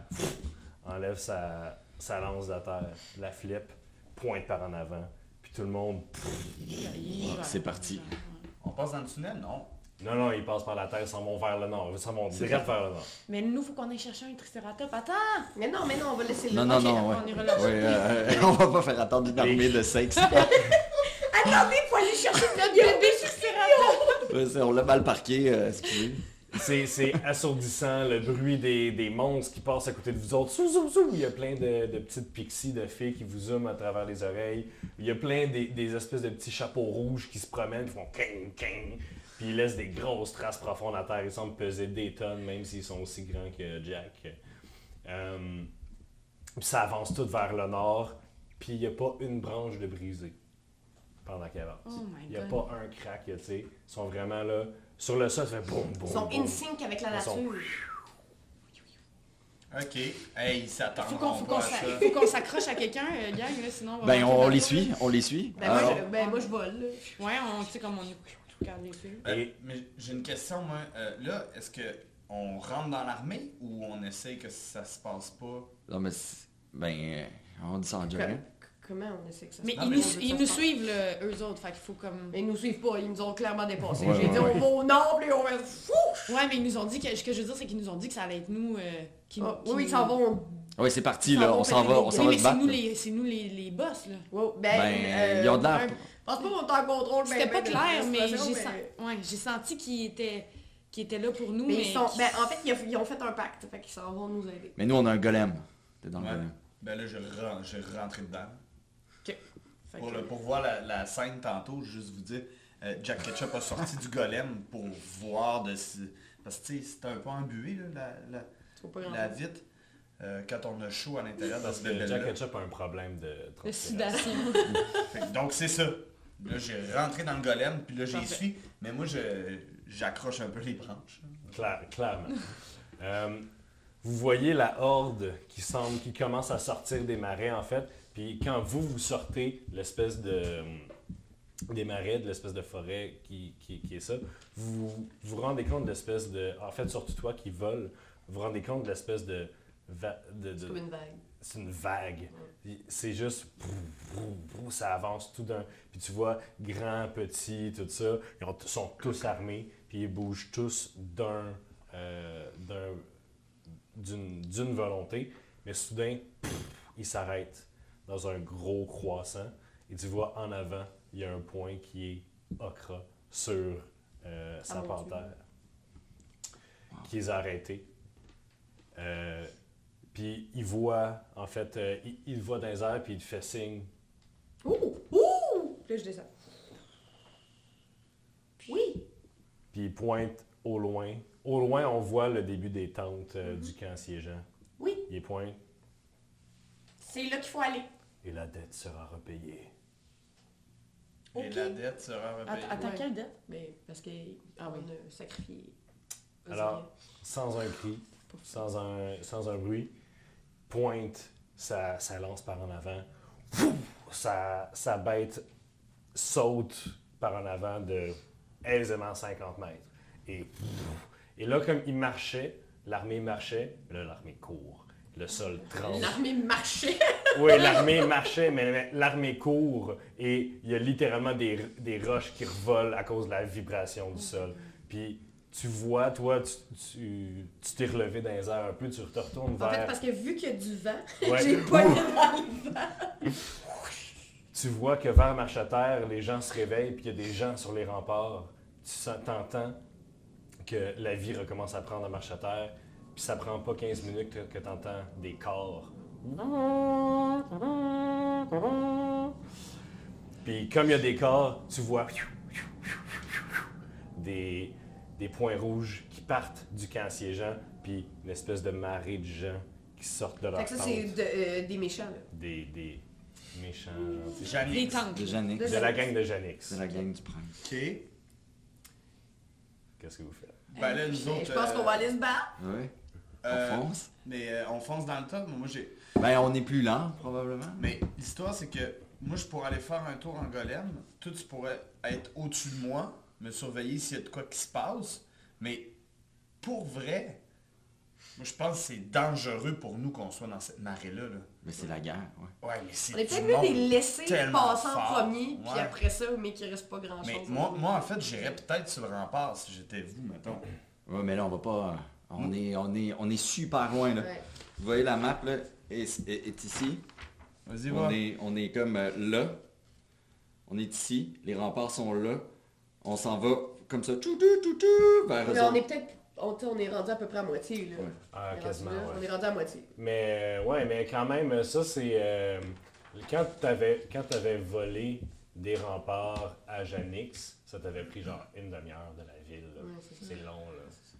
enlève sa, sa lance de terre, la flippe, pointe par en avant, puis tout le monde. c'est parti. On passe dans le tunnel, non? Non, non, ils passent par la terre, ils s'en vont vers le nord, ils s'en vont C'est direct vers le nord. Mais nous, faut qu'on aille chercher un tricératops. Attends! Mais non, mais non, on va laisser Non, le. non, non, ouais. on ira là. Ouais, euh, on va pas faire attendre une armée de sexe. Attendez, faut aller chercher notre bébé c'est- on l'a mal parqué, euh, excusez. C'est, assourdissant, le bruit des, des monstres qui passent à côté de vous autres. Il y a plein de, petites pixies, de fées qui vous zooment à travers les oreilles. Il y a plein des, des espèces de petits chapeaux rouges qui se promènent, qui font king, king. Puis ils laissent des grosses traces profondes à terre. Ils semblent peser des tonnes, même s'ils sont aussi grands que Jack. Euh, puis ça avance tout vers le nord. Puis il n'y a pas une branche de brisée pendant qu'il avance. Oh Il n'y a god. pas un crack, tu sais. Ils sont vraiment là. Sur le sol, ça fait boum, boum. Ils sont boum. in sync avec la sont- nature. Ok. Hey, il s'attend. Faut qu'on ça. s'accroche à quelqu'un, euh, gang, là, sinon on va Ben, on les suit, on les suit. Ben, moi, je, ben, moi, je vole. là. Ouais, on, tu sais, comme on est... regarde les filles. Euh, Et- mais j'ai une question, moi. Euh, là, est-ce que on rentre dans l'armée ou on essaie que ça se passe pas? Non, mais ben, euh, on dit ça en. Comment on essaie que ça se Mais passe? ils mais nous, ils nous suivent, eux autres, fait qu'il faut comme... Mais ils nous suivent pas, ils nous ont clairement dépassés. Ouais, J'ai ouais, dit, ouais. on va au nord, puis on va. Fou! Ouais, mais ils nous ont dit que... Ce que je veux dire, c'est qu'ils nous ont dit que ça allait être nous euh, qui... Ah, qui oui, ils s'en vont. Oui, c'est parti, là, s'en on s'en va, on s'en Oui, va mais se c'est battre. nous, les, c'est nous les, les boss, là. Wow, ben, Ben, euh, ils ont de l'air- Je pense pas qu'on est en contrôle. ben, C'était ben, pas de clair, la mais j'ai senti qu'ils étaient, qu'ils étaient là pour nous, Mais mais... ils sont, ben, en fait, ils ont, ils ont fait un pacte, fait qu'ils s'en vont nous aider. Mais nous, on a un golem. T'es dans le golem. Ben là, je rentre, je rentre dedans. Pour, le- pour voir la, la scène tantôt, juste vous dire, euh, Jack Ketchup a sorti du golem pour voir de si- Parce que c'était un peu embué, là, la, la, la vitre. Euh, quand on a chaud à l'intérieur dans ce Jack. Ketchup a un problème de transpiration. Donc c'est ça. Là, j'ai rentré dans le golem, puis là, j'y suis. Mais moi, je j'accroche un peu les branches. Claire- clairement. Euh, vous voyez la horde qui semble, qui commence à sortir des marais en fait. Puis quand vous vous sortez l'espèce de des marais, de l'espèce de forêt qui, qui, qui est ça, vous vous rendez compte de l'espèce de, en fait surtout toi qui vole, vous vous rendez compte de l'espèce de, va- de, de- C'est comme une vague. c'est une vague. C'est juste. Ça avance tout d'un. Puis tu vois, grand, petit, tout ça. Ils ont- sont tous armés. Puis ils bougent tous d'un. euh, d'un- d'une d'une volonté. Mais soudain, ils s'arrêtent dans un gros croissant. Et tu vois en avant, il y a un point qui est Okra sur euh, sa Ah, Dieu. panthère. Qui les a arrêtés. Euh, puis il voit, en fait, euh, il, il voit dans les airs, puis il fait signe. Ouh! Ouh! Là, je descends. puis il pointe au loin. Au loin, on voit le début des tentes euh, du camp siégeant. Oui. Il pointe C'est là qu'il faut aller. Et la dette sera repayée. Et Ok. la dette sera repayée. Attends, attends, Ouais. quelle date? Mais parce qu'on Ah oui. a sacrifié. Alors, sans un cri, sans un, sans un bruit, pointe sa, sa lance par en avant. Pouf! Sa, sa bête saute par en avant de aisément 50 mètres. Et, pouf! et là, comme il marchait, l'armée marchait, là, l'armée court. Le sol tremble. L'armée marchait. Oui, l'armée marchait, mais l'armée court et il y a littéralement des, des roches qui revolent à cause de la vibration du sol. Puis tu vois, toi, tu t'es relevé dans les airs un peu, tu te retournes En fait, vers. parce que vu qu'il y a du vent, Ouais. j'ai pas le vent. Tu vois que vers Marcheterre, les gens se réveillent, puis il y a des gens sur les remparts. Tu sens- t'entends que la vie recommence à prendre à Marcheterre, puis ça prend pas 15 minutes que, que tu entends des corps. Puis comme il y a des corps, tu vois des, des points rouges qui partent du camp siégeant, puis une espèce de marée de gens qui sortent de leur Fait que ça, tente. c'est de- euh, des méchants, là. Des, des méchants gentils. Des tentes. De Janix. De De la gang de Janix. C'est la gang du prince. Ok. Qu'est-ce que vous faites? Ben là, nous Je autres. pense euh, qu'on va aller se battre. Ouais. Euh, On fonce. Mais euh, on fonce dans le tas. mais Moi, j'ai. Ben, on est plus lent, probablement. Mais l'histoire, c'est que moi, je pourrais aller faire un tour en golem. Toi, tu pourrais être au-dessus de moi, me surveiller s'il y a de quoi qui se passe. Mais pour vrai, moi, je pense que c'est dangereux pour nous qu'on soit dans cette marée-là. Là. Mais c'est la guerre, ouais. Ouais, mais c'est. On est peut-être mieux monde. de les laisser tellement passer en premier, puis après ça, mais qu'il reste pas grand-chose. Mais moi, moi, en fait, j'irais peut-être sur le rempart si j'étais vous, mettons. Ouais, mais là, on va pas. On est, on est, on est super loin, là. Ouais. Vous voyez, la map, là, est, est- est ici. Vas-y, On va. est, on est comme euh, là. On est ici. Les remparts sont là. On s'en va comme ça, tout, tout, tout, tout, vers Mais on est peut-être. On, on est rendu à peu près à moitié, là. Ouais. Ah, On est rendu quasiment, là, ouais. On est rendu à moitié. Mais, euh, ouais, mais quand même, ça, c'est... euh, quand t'avais quand t'avais volé des remparts à Janix, ça t'avait pris genre une demi-heure de la ville. Ouais, c'est long, là.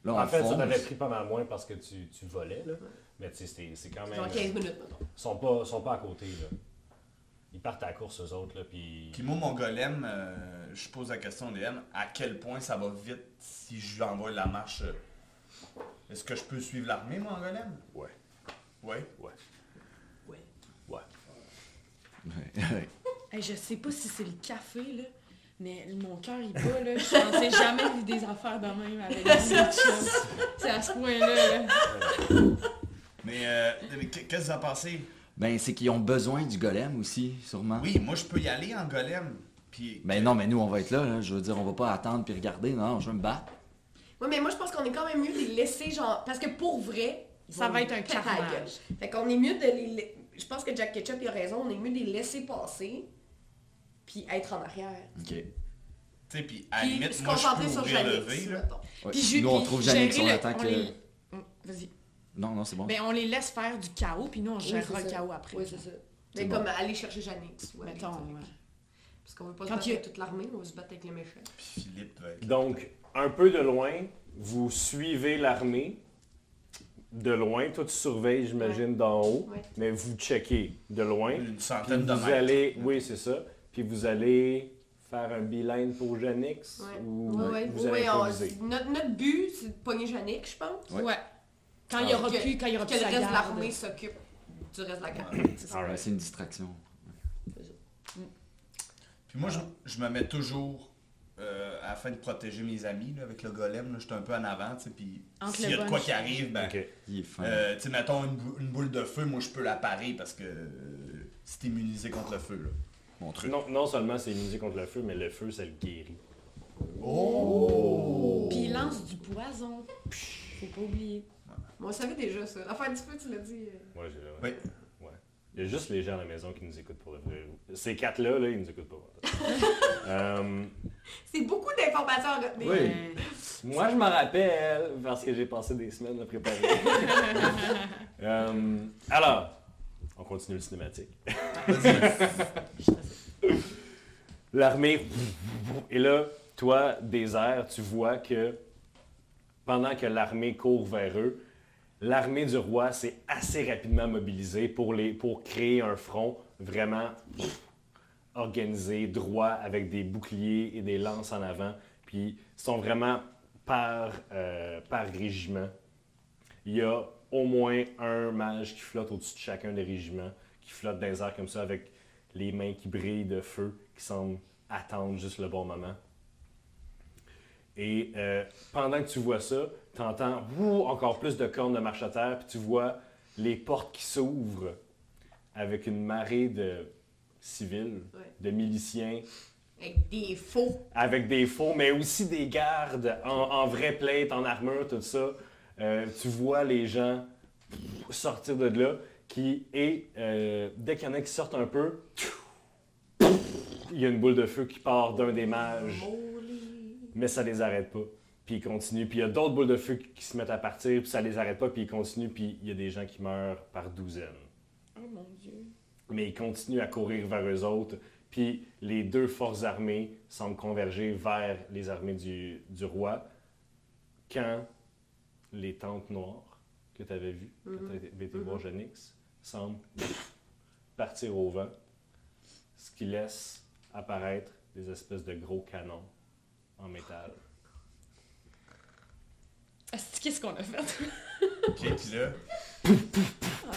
Là, en fait, ça fonce. t'avait pris pas mal moins parce que tu, tu volais, là. Mais tu sais, c'est- c'est quand même... 15 minutes, maintenant. Ils sont pas, sont pas à côté, là. Ils partent à la course, eux autres, là, puis... Puis moi, mon golem, euh, je pose la question au DM, à quel point ça va vite si je lui envoie la marche euh, Est-ce que je peux suivre l'armée, mon golem Ouais, Ouais? ouais, Ouais. ouais. Ouais, ouais. Hey, je sais pas si c'est le café, là, mais mon cœur, il bat, là. Je pensais jamais vivre des affaires de même avec chums. C'est à ce point-là, là. Mais, euh, mais qu'est-ce qui va passer Ben, c'est qu'ils ont besoin du golem aussi, sûrement. Oui, moi, je peux y aller en golem. Puis, Ben non, mais nous, on va être là, là. Je veux dire, on va pas attendre puis regarder. Non, je vais me battre. Ouais, mais moi, je pense qu'on est quand même mieux de les laisser, genre. Parce que pour vrai. Ça va être un carnage. Fait qu'on est mieux de les. Je pense que Jack Ketchup il a raison, on est mieux de les laisser passer, puis être en arrière. OK. tu sais, puis à la limite, se moi, je peux sur Janix. Ouais. Puis ju- nous, on trouve Janix, on attend on que... les- Hum, Vas-y. Non, non, c'est bon. Ben, on les laisse faire du chaos, puis nous, on gérera le chaos après. Oui, c'est ça. Mais bon. comme aller chercher Janix. ouais, Mettons, ouais. Parce qu'on veut pas se Quand battre il avec toute l'armée, on veut se battre avec les méchants. Puis Philippe va être là. Donc, un peu de loin, vous suivez l'armée. De loin, toi tu surveilles, j'imagine, d'en haut, Ouais. mais vous checkez de loin. une centaine de vous mètres. allez, oui, c'est ça. Puis vous allez faire un beeline pour Janix Ouais. ou Ouais, vous ouais, allez on- notre, notre but, c'est de pogner Janix, je pense. Ouais. Ouais. Quand il y aura Que- plus, quand il y aura Que plus le reste de l'armée s'occupe du reste de la garde. C'est une distraction. Puis moi, je, je me mets toujours euh, afin de protéger mes amis là, avec le golem. là, Je suis un peu en avant, puis s'il y a de quoi qui arrive, ben, Ok. Il est fin. euh, tu sais, mettons une, bou- une boule de feu, moi, je peux la parer parce que euh, c'est immunisé contre le feu, là. Mon truc. Non, non seulement c'est immunisé contre le feu, mais le feu, ça le guérit. Oh! Puis il lance du poison. Faut pas oublier. Bon, on savait déjà ça. L'affaire du feu, tu l'as dit. euh. Ouais, j'ai ouais. Oui. Ouais. Il y a juste les gens à la maison qui nous écoutent pour le vrai. Ces quatre-là, là, ils nous écoutent pas. Euh, C'est beaucoup d'informations à retenir. Oui. Euh, moi, je m'en rappelle parce que j'ai passé des semaines à préparer. Euh, alors, on continue le cinématique. L'armée. Et là, toi, airs, tu vois que pendant que l'armée court vers eux, l'armée du roi s'est assez rapidement mobilisée pour, les, pour créer un front vraiment organisé, droit, avec des boucliers et des lances en avant. Puis ils sont vraiment par, euh, par régiment. Il y a au moins un mage qui flotte au-dessus de chacun des régiments, qui flotte dans les airs comme ça avec les mains qui brillent de feu, qui semblent attendre juste le bon moment. Et euh, pendant que tu vois ça, tu entends encore plus de cornes de marche à terre, puis tu vois les portes qui s'ouvrent avec une marée de civils, Ouais. de miliciens, Avec des faux. avec des faux, mais aussi des gardes en, en vraie en armure, tout ça. Euh, tu vois les gens sortir de là, qui, et euh, dès qu'il y en a qui sortent un peu, il y a une boule de feu qui part d'un des mages, mais ça les arrête pas. Puis ils continuent, puis il y a d'autres boules de feu qui, se mettent à partir, puis ça les arrête pas, puis ils continuent, puis il y a des gens qui meurent par douzaines Oh mon dieu. mais ils continuent à courir vers eux autres. Puis les deux forces armées semblent converger vers les armées du, du roi quand les tentes noires que tu avais vues, quand Mhm. tu avais été voir Genix, semblent partir au vent, ce qui laisse apparaître des espèces de gros canons en métal. Qu'est-ce qu'on a fait? Puis là,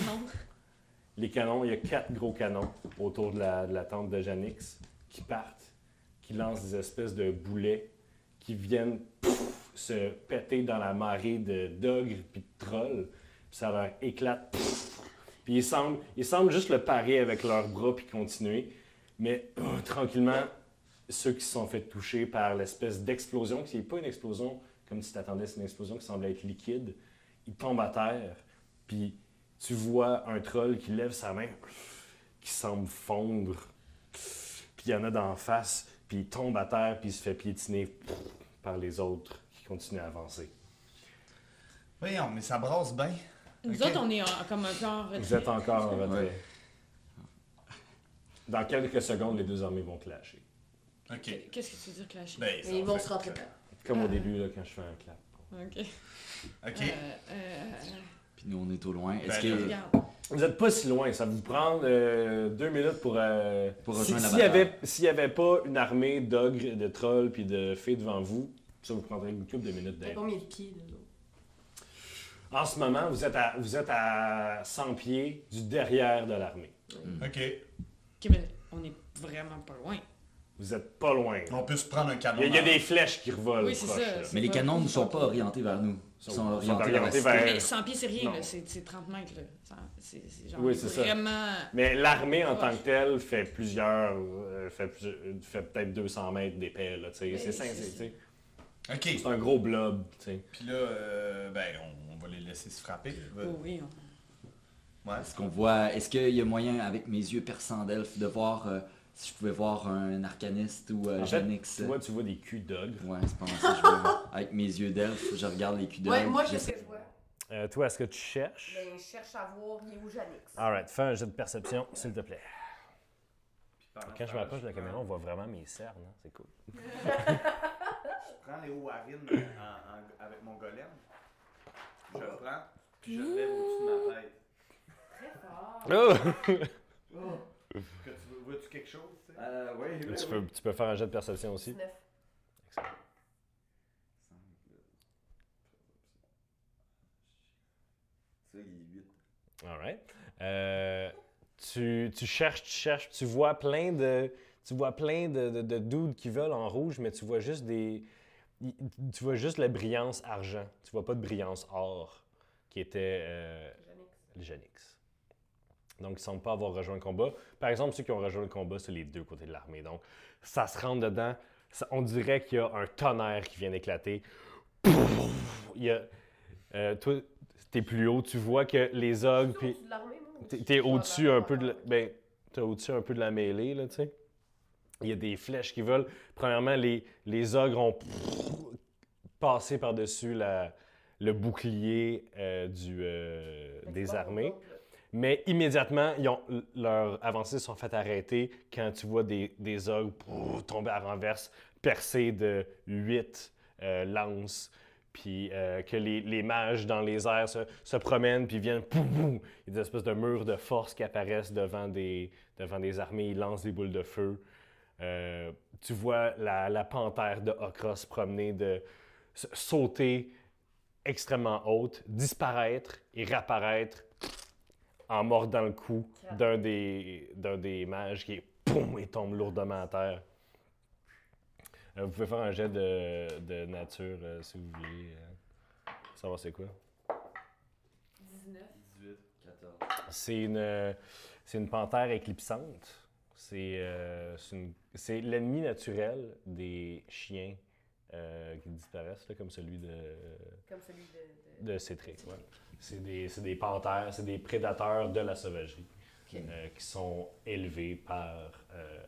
non. Les canons, il y a quatre gros canons autour de la, de la tente de Janix qui partent, qui lancent des espèces de boulets qui viennent pouf, se péter dans la marée de d'ogres puis de trolls. Puis ça leur éclate. Puis ils semblent, ils semblent juste le parer avec leurs bras puis continuer. Mais euh, tranquillement, ceux qui se sont fait toucher par l'espèce d'explosion, qui n'est pas une explosion comme tu t'attendais, c'est une explosion qui semblait être liquide, ils tombent à terre. Puis tu vois un troll qui lève sa main, qui semble fondre. Puis il y en a d'en face, puis il tombe à terre, puis il se fait piétiner par les autres qui continuent à avancer. voyons, mais ça brasse bien. Nous autres, on est en- comme. Vous êtes encore en retrait. Ouais. Dans quelques secondes, les deux armées vont clasher. Ok. Qu'est-ce que tu veux dire clasher? Ben, ils vont fait se rentrer. Comme au début, là, quand je fais un clap. Ok. Ok. Euh, euh, Puis nous, on est au loin. Est-ce Ben, que... regarde. Vous n'êtes pas si loin, ça va vous prendre euh, deux minutes pour. euh, Pour si- rejoindre la S'il n'y bataille. avait, s'il y avait pas une armée d'ogres, de trolls puis de fées devant vous, ça vous prendrait une couple de minutes T'as d'aide. combien de pieds, là? En ce moment, vous êtes, à, vous êtes à 100 pieds du derrière de l'armée. Ok. Ok, mais on est vraiment pas loin. Vous êtes pas loin. là. On peut se prendre un canon. Il y a, il y a dans- des flèches qui revolent Oui, c'est proches, ça. là. Mais les canons ne sont pas orientés vers nous. Ils Sont- sont, sont orientés vers la orientés cité. vers- Mais 100 pieds, c'est rien, Non. là. C'est c'est 30 mètres, là. Ça- C'est c'est genre Oui, c'est ça. vraiment... Mais l'armée en tant que telle fait plusieurs. euh, fait, plusieurs- fait peut-être 200 mètres d'épais. là, tu sais. Oui, c'est ça, c'est c'est- ça. tu sais. Ok. c'est un gros blob. tu sais. Puis là, euh, ben, on, on va les laisser se frapper. Oh oui, on- Ouais. Est-ce qu'on voit... Est-ce qu'il y a moyen, avec mes yeux perçants d'elfe, de voir euh, si je pouvais voir un arcaniste ou euh, En fait, Genix? tu vois, tu vois des culs d'ogre. Ouais, c'est pas mal ça que je veux. Avec mes yeux d'elfe, je regarde les culs d'elfe. Ouais, moi, je vois? Euh, toi, est-ce que tu cherches? Ben, je cherche à voir, il est où Janix? Alright, fais un jet de perception, s'il te plaît. Quand je m'approche de la caméra, on voit vraiment mes cernes. hein, C'est cool. Prends les Warren avec mon golem. Je le prends, puis je le lève au-dessus de ma tête. Très fort. Oh! Que tu veux- vois-tu quelque chose, tu sais? Euh, ouais, ouais, tu, ouais. peux, tu peux faire un jet de perception aussi. 19. Ça, il est huit. Alright. Euh, tu, tu cherches, tu cherches, tu vois plein de. Tu vois plein de, de, de dudes qui volent en rouge, mais tu vois juste des. Tu vois juste la brillance argent. Tu vois pas de brillance or qui était euh, Janix. le Genix. Donc, ils ne semblent pas avoir rejoint le combat. Par exemple, ceux qui ont rejoint le combat, c'est les deux côtés de l'armée. Donc, ça se rentre dedans. Ça- on dirait qu'il y a un tonnerre qui vient d'éclater. Il y a. euh, toi, t'es plus haut, tu vois que les ogres. puis- T'es- au-dessus un peu de la, ben, t'es au-dessus un peu de la mêlée, là, tu sais. Il y a des flèches qui volent. Premièrement, les, les ogres ont passé par-dessus le bouclier euh, du, euh, des armées. Mais immédiatement, ils ont, leurs avancées sont faites arrêter quand tu vois des, des ogres tomber à renverse, percés de huit euh, lances, puis euh, que les, les mages dans les airs se, se promènent, puis viennent, pouf, pouf, il y a des espèces de murs de force qui apparaissent devant des, devant des armées, ils lancent des boules de feu. Euh, tu vois la, la panthère de Okra se promener, de sauter extrêmement haute, disparaître et réapparaître en mordant le cou d'un des, d'un des mages qui est poum et tombe lourdement à terre. Euh, vous pouvez faire un jet de, de nature euh, si vous voulez euh, savoir c'est quoi. 19. 18, 14. C'est une, c'est une panthère éclipsante. C'est, c'est, une- c'est l'ennemi naturel des chiens euh, qui disparaissent, là, comme celui de, Comme celui de... de- de Cétric. ouais. C'est, des, c'est des panthères, c'est des prédateurs de la sauvagerie euh, qui sont élevés par euh,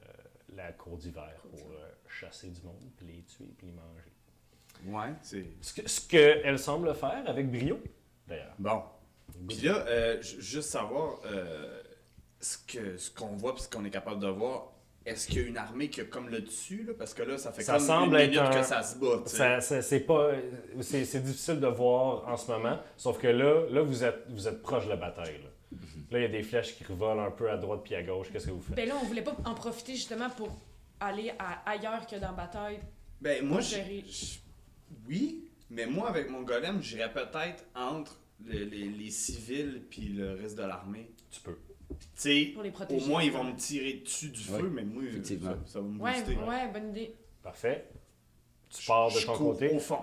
la cour d'hiver pour euh, chasser du monde, puis les tuer, puis les manger. Ouais, c'est... Ce, que, ce qu'elle semble faire avec brio, d'ailleurs. Bon. Puis là, euh, ju- juste savoir euh, ce que ce qu'on voit puis ce qu'on est capable de voir. Est-ce qu'il y a une armée qui a comme le dessus là? Parce que là, ça fait Ça comme semble une être minute un- que ça se bat. Ça, ça- c'est pas, c'est, c'est difficile de voir en ce moment, sauf que là, là vous êtes, vous êtes proche de la bataille. Là, Là, il y a des flèches qui revolent un peu à droite puis à gauche. Qu'est-ce que vous faites? Ben là, on voulait pas en profiter justement pour aller à ailleurs que dans la bataille. Ben moi, Pour j'ai- gérer. j'- oui, mais moi avec mon golem, j'irais peut-être entre le- les, les civils puis le reste de l'armée. Tu peux. Tu sais, Pour les au protéger. moins ils vont me tirer dessus du Ouais, feu, mais moi, effectivement. ça, ça va me Ouais, booster. ouais, bonne idée. Parfait. Tu pars de Je ton cours côté. Au fond.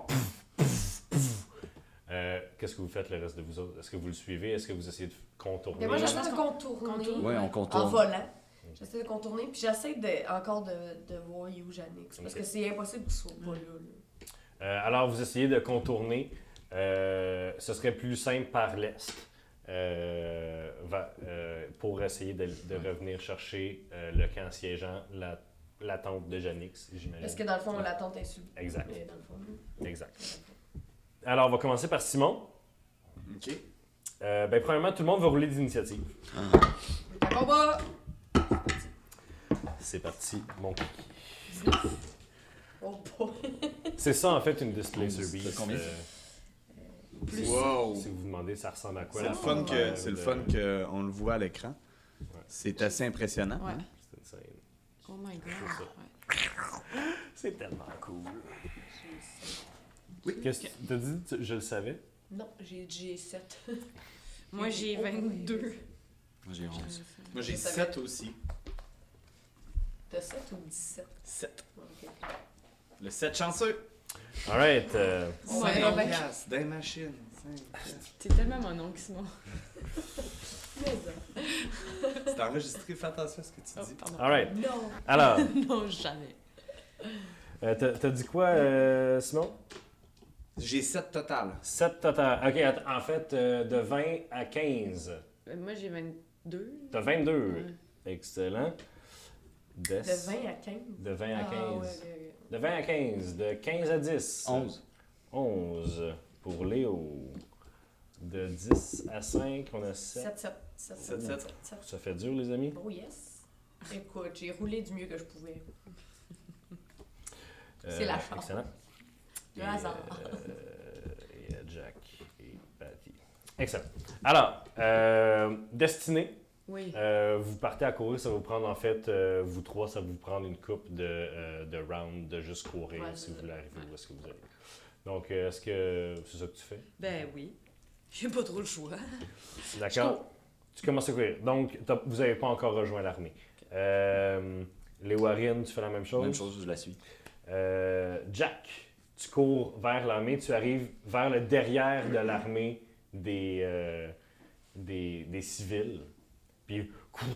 Euh, qu'est-ce que vous faites le reste de vous autres? Est-ce que vous le suivez? Est-ce que vous essayez de contourner? Mais moi, je j'essaie de contourner. contourne. Ouais, on En contourne. volant. J'essaie de contourner, puis j'essaie de, encore de, de voir où Janix. Parce que c'est impossible qu'il soit pas là. là. Euh, alors, vous essayez de contourner. Euh, ce serait plus simple par l'est euh, va- euh, pour essayer de, de revenir chercher euh, le camp siégeant, la, la tente de Janix, j'imagine. Parce que dans le fond, la tente est sub. Exact, Mais dans le fond, exact. Alors, on va commencer par Simon. Ok. Euh, ben, premièrement, tout le monde va rouler d'initiative. le combat! C'est parti, mon kiki. 19. Oh. C'est ça, en fait, une Displacer C'est Beast. combien? euh, Plus. Wow. si vous vous demandez, ça ressemble à quoi C'est le fun que c'est le fun qu'on le voit à l'écran. C'est assez impressionnant. Ouais. C'est insane. Oh my god. C'est tellement cool. Qu'est-ce que t'as dit? tu- Je le savais? Non, j'ai j'ai 7. Moi, j'ai Oh, 22. Moi, j'ai 11. Moi j'ai Je savais. 7 aussi. T'as 7 ou 17? 7. Ok. Le 7 chanceux. Alright. euh, On Ouais, ouais. piastres, des machines. T'es tellement mon oncle, Simon. C'est enregistré, fais attention à ce que tu Oh, dis. pardon. Alright. Non. Alors, non, jamais. euh, t'as t'as dit quoi, euh, Simon? J'ai 7 total. 7 total. Ok, en fait, euh, de 20 à 15. Euh, Moi, j'ai 22. T'as 22. Ouais. Excellent. Des- De 20 à 15. De 20 à 15. Ah, ouais, ouais, De 20 à 15. De 15 à 10. 11. 11 pour Léo. De 10 à 5, on a ouais. 7. 7, 7. 7, 7, 7, 7, 7. Ça fait dur, les amis? Oh yes. Écoute, j'ai roulé du mieux que je pouvais. Euh, C'est la chance. Excellent. Le Et, hasard. euh, et euh, Jack et Patty. Excellent. Alors, euh, Destinée, Oui. euh, vous partez à courir, ça va vous prendre en fait, euh, vous trois, ça va vous prendre une coupe de, euh, de rounds de juste courir Ouais, si vous voulez arriver où est-ce que vous allez. Donc, euh, est-ce que c'est ça que tu fais? Ben oui. J'ai pas trop le choix. D'accord. Tu commences à courir. Donc, vous n'avez pas encore rejoint l'armée. Euh, les Warren, tu fais la même chose? Même chose, je la suis. Euh, Jack, tu cours vers l'armée, tu arrives vers le derrière de l'armée des, euh, des, des civils. Puis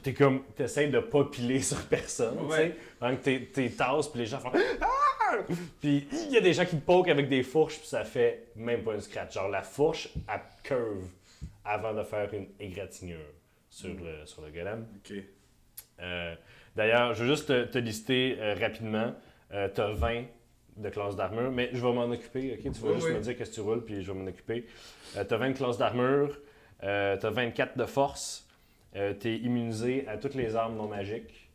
t'es comme, t'essayes de pas piler sur personne, tu sais. Que t'es, tasses, puis les gens font Ah! Puis il y a des gens qui te poquent avec des fourches, puis ça fait même pas une scratch. Genre la fourche, elle curve avant de faire une égratignure sur le, sur le golem. Ok. Euh, D'ailleurs, je veux juste te, te lister euh, rapidement. Euh, tu as 20 de classe d'armure, mais je vais m'en occuper, ok? Tu vas Oui, juste oui. me dire qu'est-ce que tu roules, puis je vais m'en occuper. tu as 20 de classe d'armure, tu as 24 de force, Euh, t'es immunisé à toutes les armes non magiques.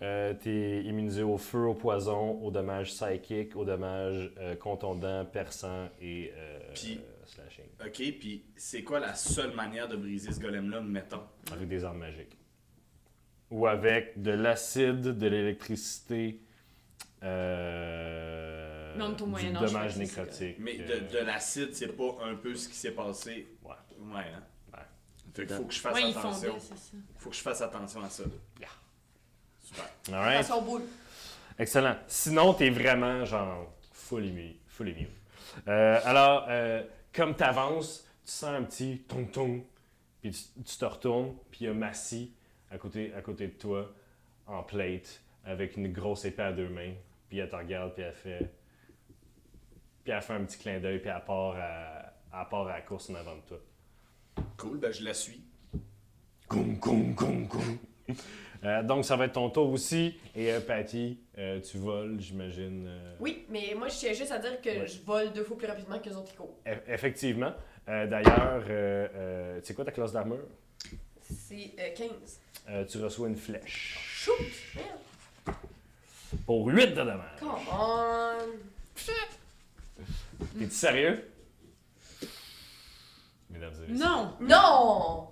Euh, t'es immunisé au feu, au poison, aux dommages psychiques, aux dommages euh, contondants, perçants et euh, euh, slashing. Ok, puis c'est quoi la seule manière de briser ce golem-là, mettons? Avec des armes magiques. Ou avec de l'acide, de l'électricité, euh, Mais on est au du Moyen Âge, dommage nécrotique. Mais euh, de, de l'acide, c'est pas un peu ce qui s'est passé? Ouais. Ouais, hein? Fait qu'il faut que je fasse Ouais, ils attention. Faut que je fasse attention à ça. Yeah. Super. alright. Attention boule. Excellent. Sinon, t'es vraiment genre full immune. Full immune. Euh, alors, euh, comme t'avances, tu sens un petit tong tong, puis tu, tu te retournes, puis il y a Massy à côté, à côté de toi, en plate, avec une grosse épée à deux mains, puis elle te regarde, puis elle fait. Puis elle fait un petit clin d'œil, puis elle part à, elle part à la course en avant de toi. Cool, ben je la suis. Goum, goum, goum, goum. Euh, donc, ça va être ton tour aussi. Et euh, Patty, euh, tu voles, j'imagine. euh, Oui, mais moi, je tiens juste à dire que Ouais. je vole deux fois plus rapidement que les autres qui courent. Eff- Effectivement. Euh, D'ailleurs, euh, euh, tu sais quoi ta classe d'armure? C'est euh, 15. Euh, tu reçois une flèche. Shoot! Merde. Pour 8 de dommages. Come on! T'es-tu sérieux? Mesdames et messieurs. Non! Non!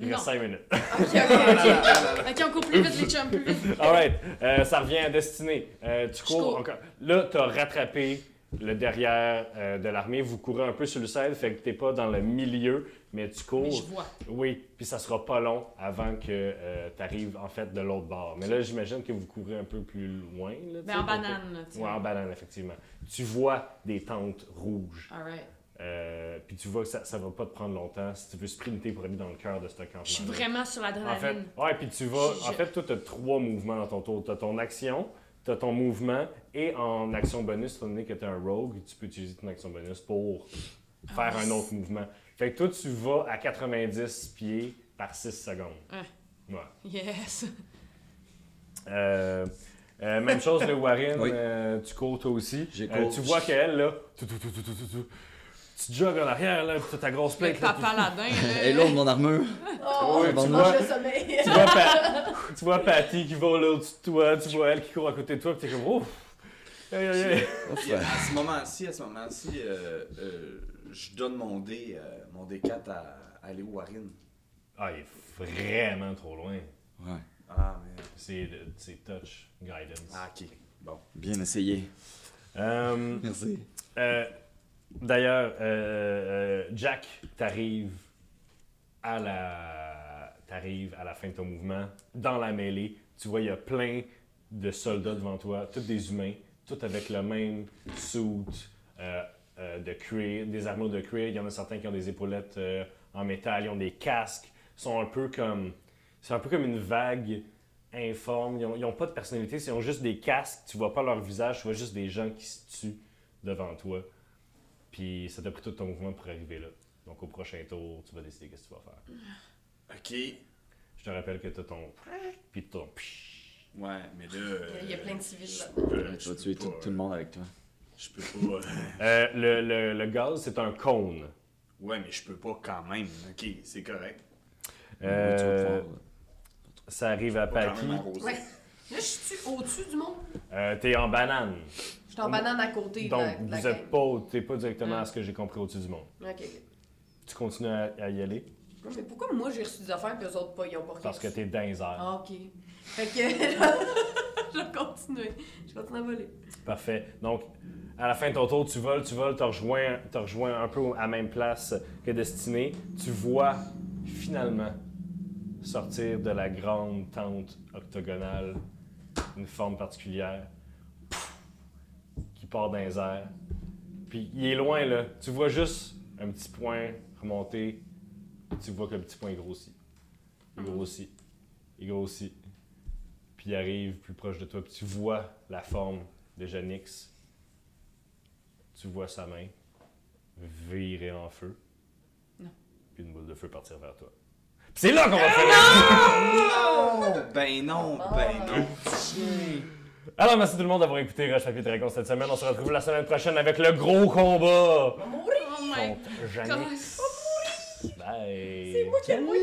Il reste 5 minutes. Ok, ok, ok. Ok, on court plus vite, les chums, plus vite. Alright. Euh, ça revient à destinée. Euh, tu cours cours. encore. Là, t'as rattrapé le derrière euh, de l'armée. Vous courez un peu sur le side, fait que t'es pas dans le milieu, mais tu cours. Mais je vois. Oui, puis ça sera pas long avant que tu arrives en fait de l'autre bord. Mais là, j'imagine que vous courez un peu plus loin. Là, sais, en banane, là, tu. Ouais, en banane, effectivement. Tu vois des tentes rouges. Alright. Euh, puis tu vois que ça, ça va pas te prendre longtemps si tu veux sprinter pour aller dans le cœur de ce campement. Je suis vraiment sur En fait, l'adrénaline. ouais, puis tu vas. Je- En fait, toi, tu as trois mouvements dans ton tour. Tu as ton action, tu as ton mouvement, et en action bonus, étant donné que tu es un rogue, tu peux utiliser ton action bonus pour faire Ah, un autre mouvement. Fait que toi, tu vas à 90 pieds par 6 secondes. Ouais. Ouais. Yes. Euh, euh, même chose, le Warren, Oui. euh, tu cours toi aussi. J'ai Euh, cours. tu vois qu'elle, là, tout, tout, tout, tu jogues en arrière, là, puis t'as ta grosse Le plate. là, papa ladin, Et l'autre, mon armure. Oh, Ouais, tu vois. le sommeil. tu vois, Pa- tu vois Patty qui va là au-dessus de toi, tu vois elle qui court à côté de toi, puis t'es comme, ouf! Aïe, aïe, aïe. Puis à ce moment-ci, à ce moment-ci, euh, euh, je donne mon dé, euh, mon D4 à, à Léo Warren. Ah, il est vraiment trop loin. Ouais. Ah, merde. C'est c'est touch guidance. Ah, ok. Bon. Bien essayé. Euh, Merci. Euh, D'ailleurs, euh, euh, Jack, t'arrives à la t'arrives à la fin de ton mouvement dans la mêlée. Tu vois, il y a plein de soldats devant toi, tous des humains, tous avec le même suit euh, de cuir, des armures de cuir. Il y en a certains qui ont des épaulettes en métal, ils ont des casques, ils sont un peu comme c'est un peu comme une vague informe. Ils n'ont pas de personnalité, ils ont juste des casques. Tu vois pas leur visage, tu vois juste des gens qui se tuent devant toi. Puis ça t'a pris tout ton mouvement pour arriver là. Donc au prochain tour, tu vas décider qu'est-ce que tu vas faire. Ok. Je te rappelle que t'as ton puis ton Ouais, mais là. euh, Il y a plein de civils peux- Tu vas tuer tout, tout le monde avec toi. Je peux pas. euh, Euh, le, le, le gaz, c'est un cône. Ouais, mais je peux pas quand même. Ok, c'est correct. Euh, Tu vas pouvoir, ça arrive à Patty. Ouais. Là, je suis au-dessus du monde. Euh, t'es en banane. Suis en banane à côté de Donc la, de la vous gang. êtes pas, directement à ce que j'ai compris au-dessus du monde. Ok. Tu continues à, à y aller? Mais pourquoi moi j'ai reçu des affaires et eux autres pas, ils ont pas reçu? parce que t'es dans les airs. Ah, ok. Fait que. je vais continuer. Je vais continuer à voler. Parfait. Donc, à la fin de ton tour, tu voles, tu voles, tu rejoins, t'as rejoint un peu à la même place que Destinée. Tu vois finalement sortir de la grande tente octogonale une forme particulière part dans les airs. Puis il est loin, là. Tu vois juste un petit point remonter. Tu vois que le petit point grossit. Il grossit. Il grossit. Puis il arrive plus proche de toi. Puis tu vois la forme de Janix. Tu vois sa main virer en feu. Non. Puis une boule de feu partir vers toi. Puis c'est là qu'on va finir! Oh, ben non, ben non. Alors, merci tout le monde d'avoir écouté Rush Papier Dragon cette semaine. On se retrouve la semaine prochaine avec le gros combat! Oh my contre. Bye! C'est moi qui ai moins